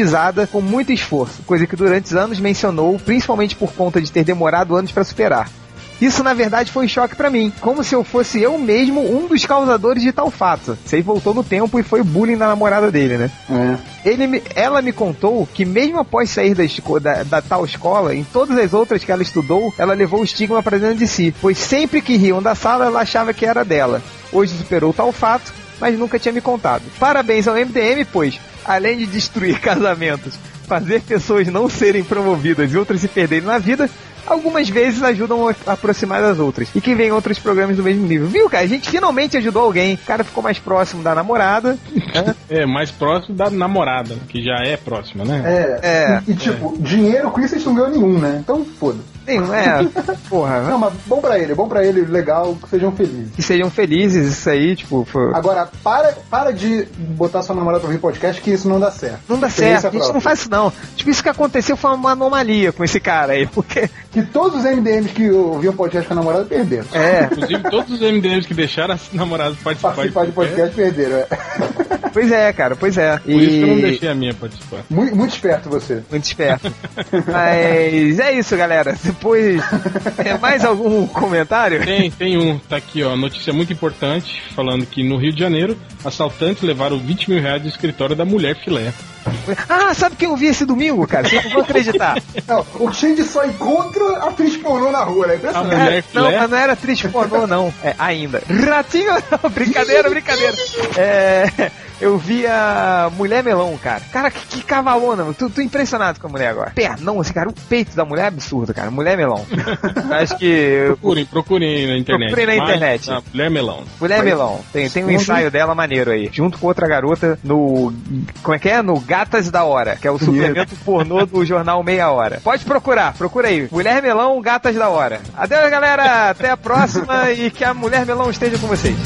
elitizada com muito esforço, coisa que durante anos mencionou, principalmente por conta de ter demorado anos para superar. Isso, na verdade, foi um choque pra mim, como se eu fosse eu mesmo um dos causadores de tal fato. Você voltou no tempo e foi bullying na namorada dele, né? É. Ele, ela me contou que mesmo após sair da, da- da tal escola, em todas as outras que ela estudou, ela levou o estigma para dentro de si, pois sempre que riam da sala, ela achava que era dela. Hoje superou tal fato, mas nunca tinha me contado. Parabéns ao MDM, pois, além de destruir casamentos, fazer pessoas não serem promovidas e outras se perderem na vida, algumas vezes ajudam a a aproximar das outras. E que vem outros programas do mesmo nível. Viu, cara? A gente finalmente ajudou alguém. O cara ficou mais próximo da namorada. né? é mais próximo da namorada, que já é próxima, né? É. É. E, e, tipo, dinheiro com isso eles não ganham nenhum, né? Então, foda. Nenhum, é. Porra, Não, mas bom pra ele, bom pra ele, legal, que sejam felizes. que sejam felizes, isso aí, tipo, foi- Agora, para, para de botar sua namorada pra ouvir podcast, que isso não dá certo. não dá certo, a gente própria. não faz isso não. Tipo, isso que aconteceu foi uma anomalia com esse cara aí, porque. Que todos os MDMs que ouviam podcast com a namorada perderam. É, Inclusive, todos os MDMs que deixaram as namoradas participar Participar de podcast perderam, é. pois é, cara, pois é. Por isso que eu não deixei a minha participar. Muito, muito esperto você. Muito esperto. Mas é isso, galera. Depois. É, mais algum comentário? Tem, tem um, tá aqui, ó, notícia muito importante, falando que no Rio de Janeiro, assaltantes levaram 20 mil reais do escritório da mulher filé. Ah, sabe quem eu vi esse domingo, cara? Vocês não vão acreditar. Não, o Xande só encontra atriz pornô na rua, né? A mulher É, não, mas não era triste pornô, não. É, ainda. Ratinho, não, brincadeira, brincadeira. É, eu vi a Mulher Melão, cara. Cara, que, que cavalona, mano. Tô, tô impressionado com a mulher agora. Pernão, assim, cara, o peito da mulher é absurdo, cara. Mulher Melão. Acho que. Procurem, procurem na internet. Procurem na Mas internet. a mulher melão. Mulher Melão. Tem, tem um ensaio dela maneiro aí. Junto com outra garota no. Como é que é? No Gatas da Hora, que é o suplemento pornô do jornal Meia Hora. Pode procurar, procura aí. Mulher Melão, Gatas da Hora. Adeus, galera. Até a próxima e que a Mulher Melão esteja com vocês.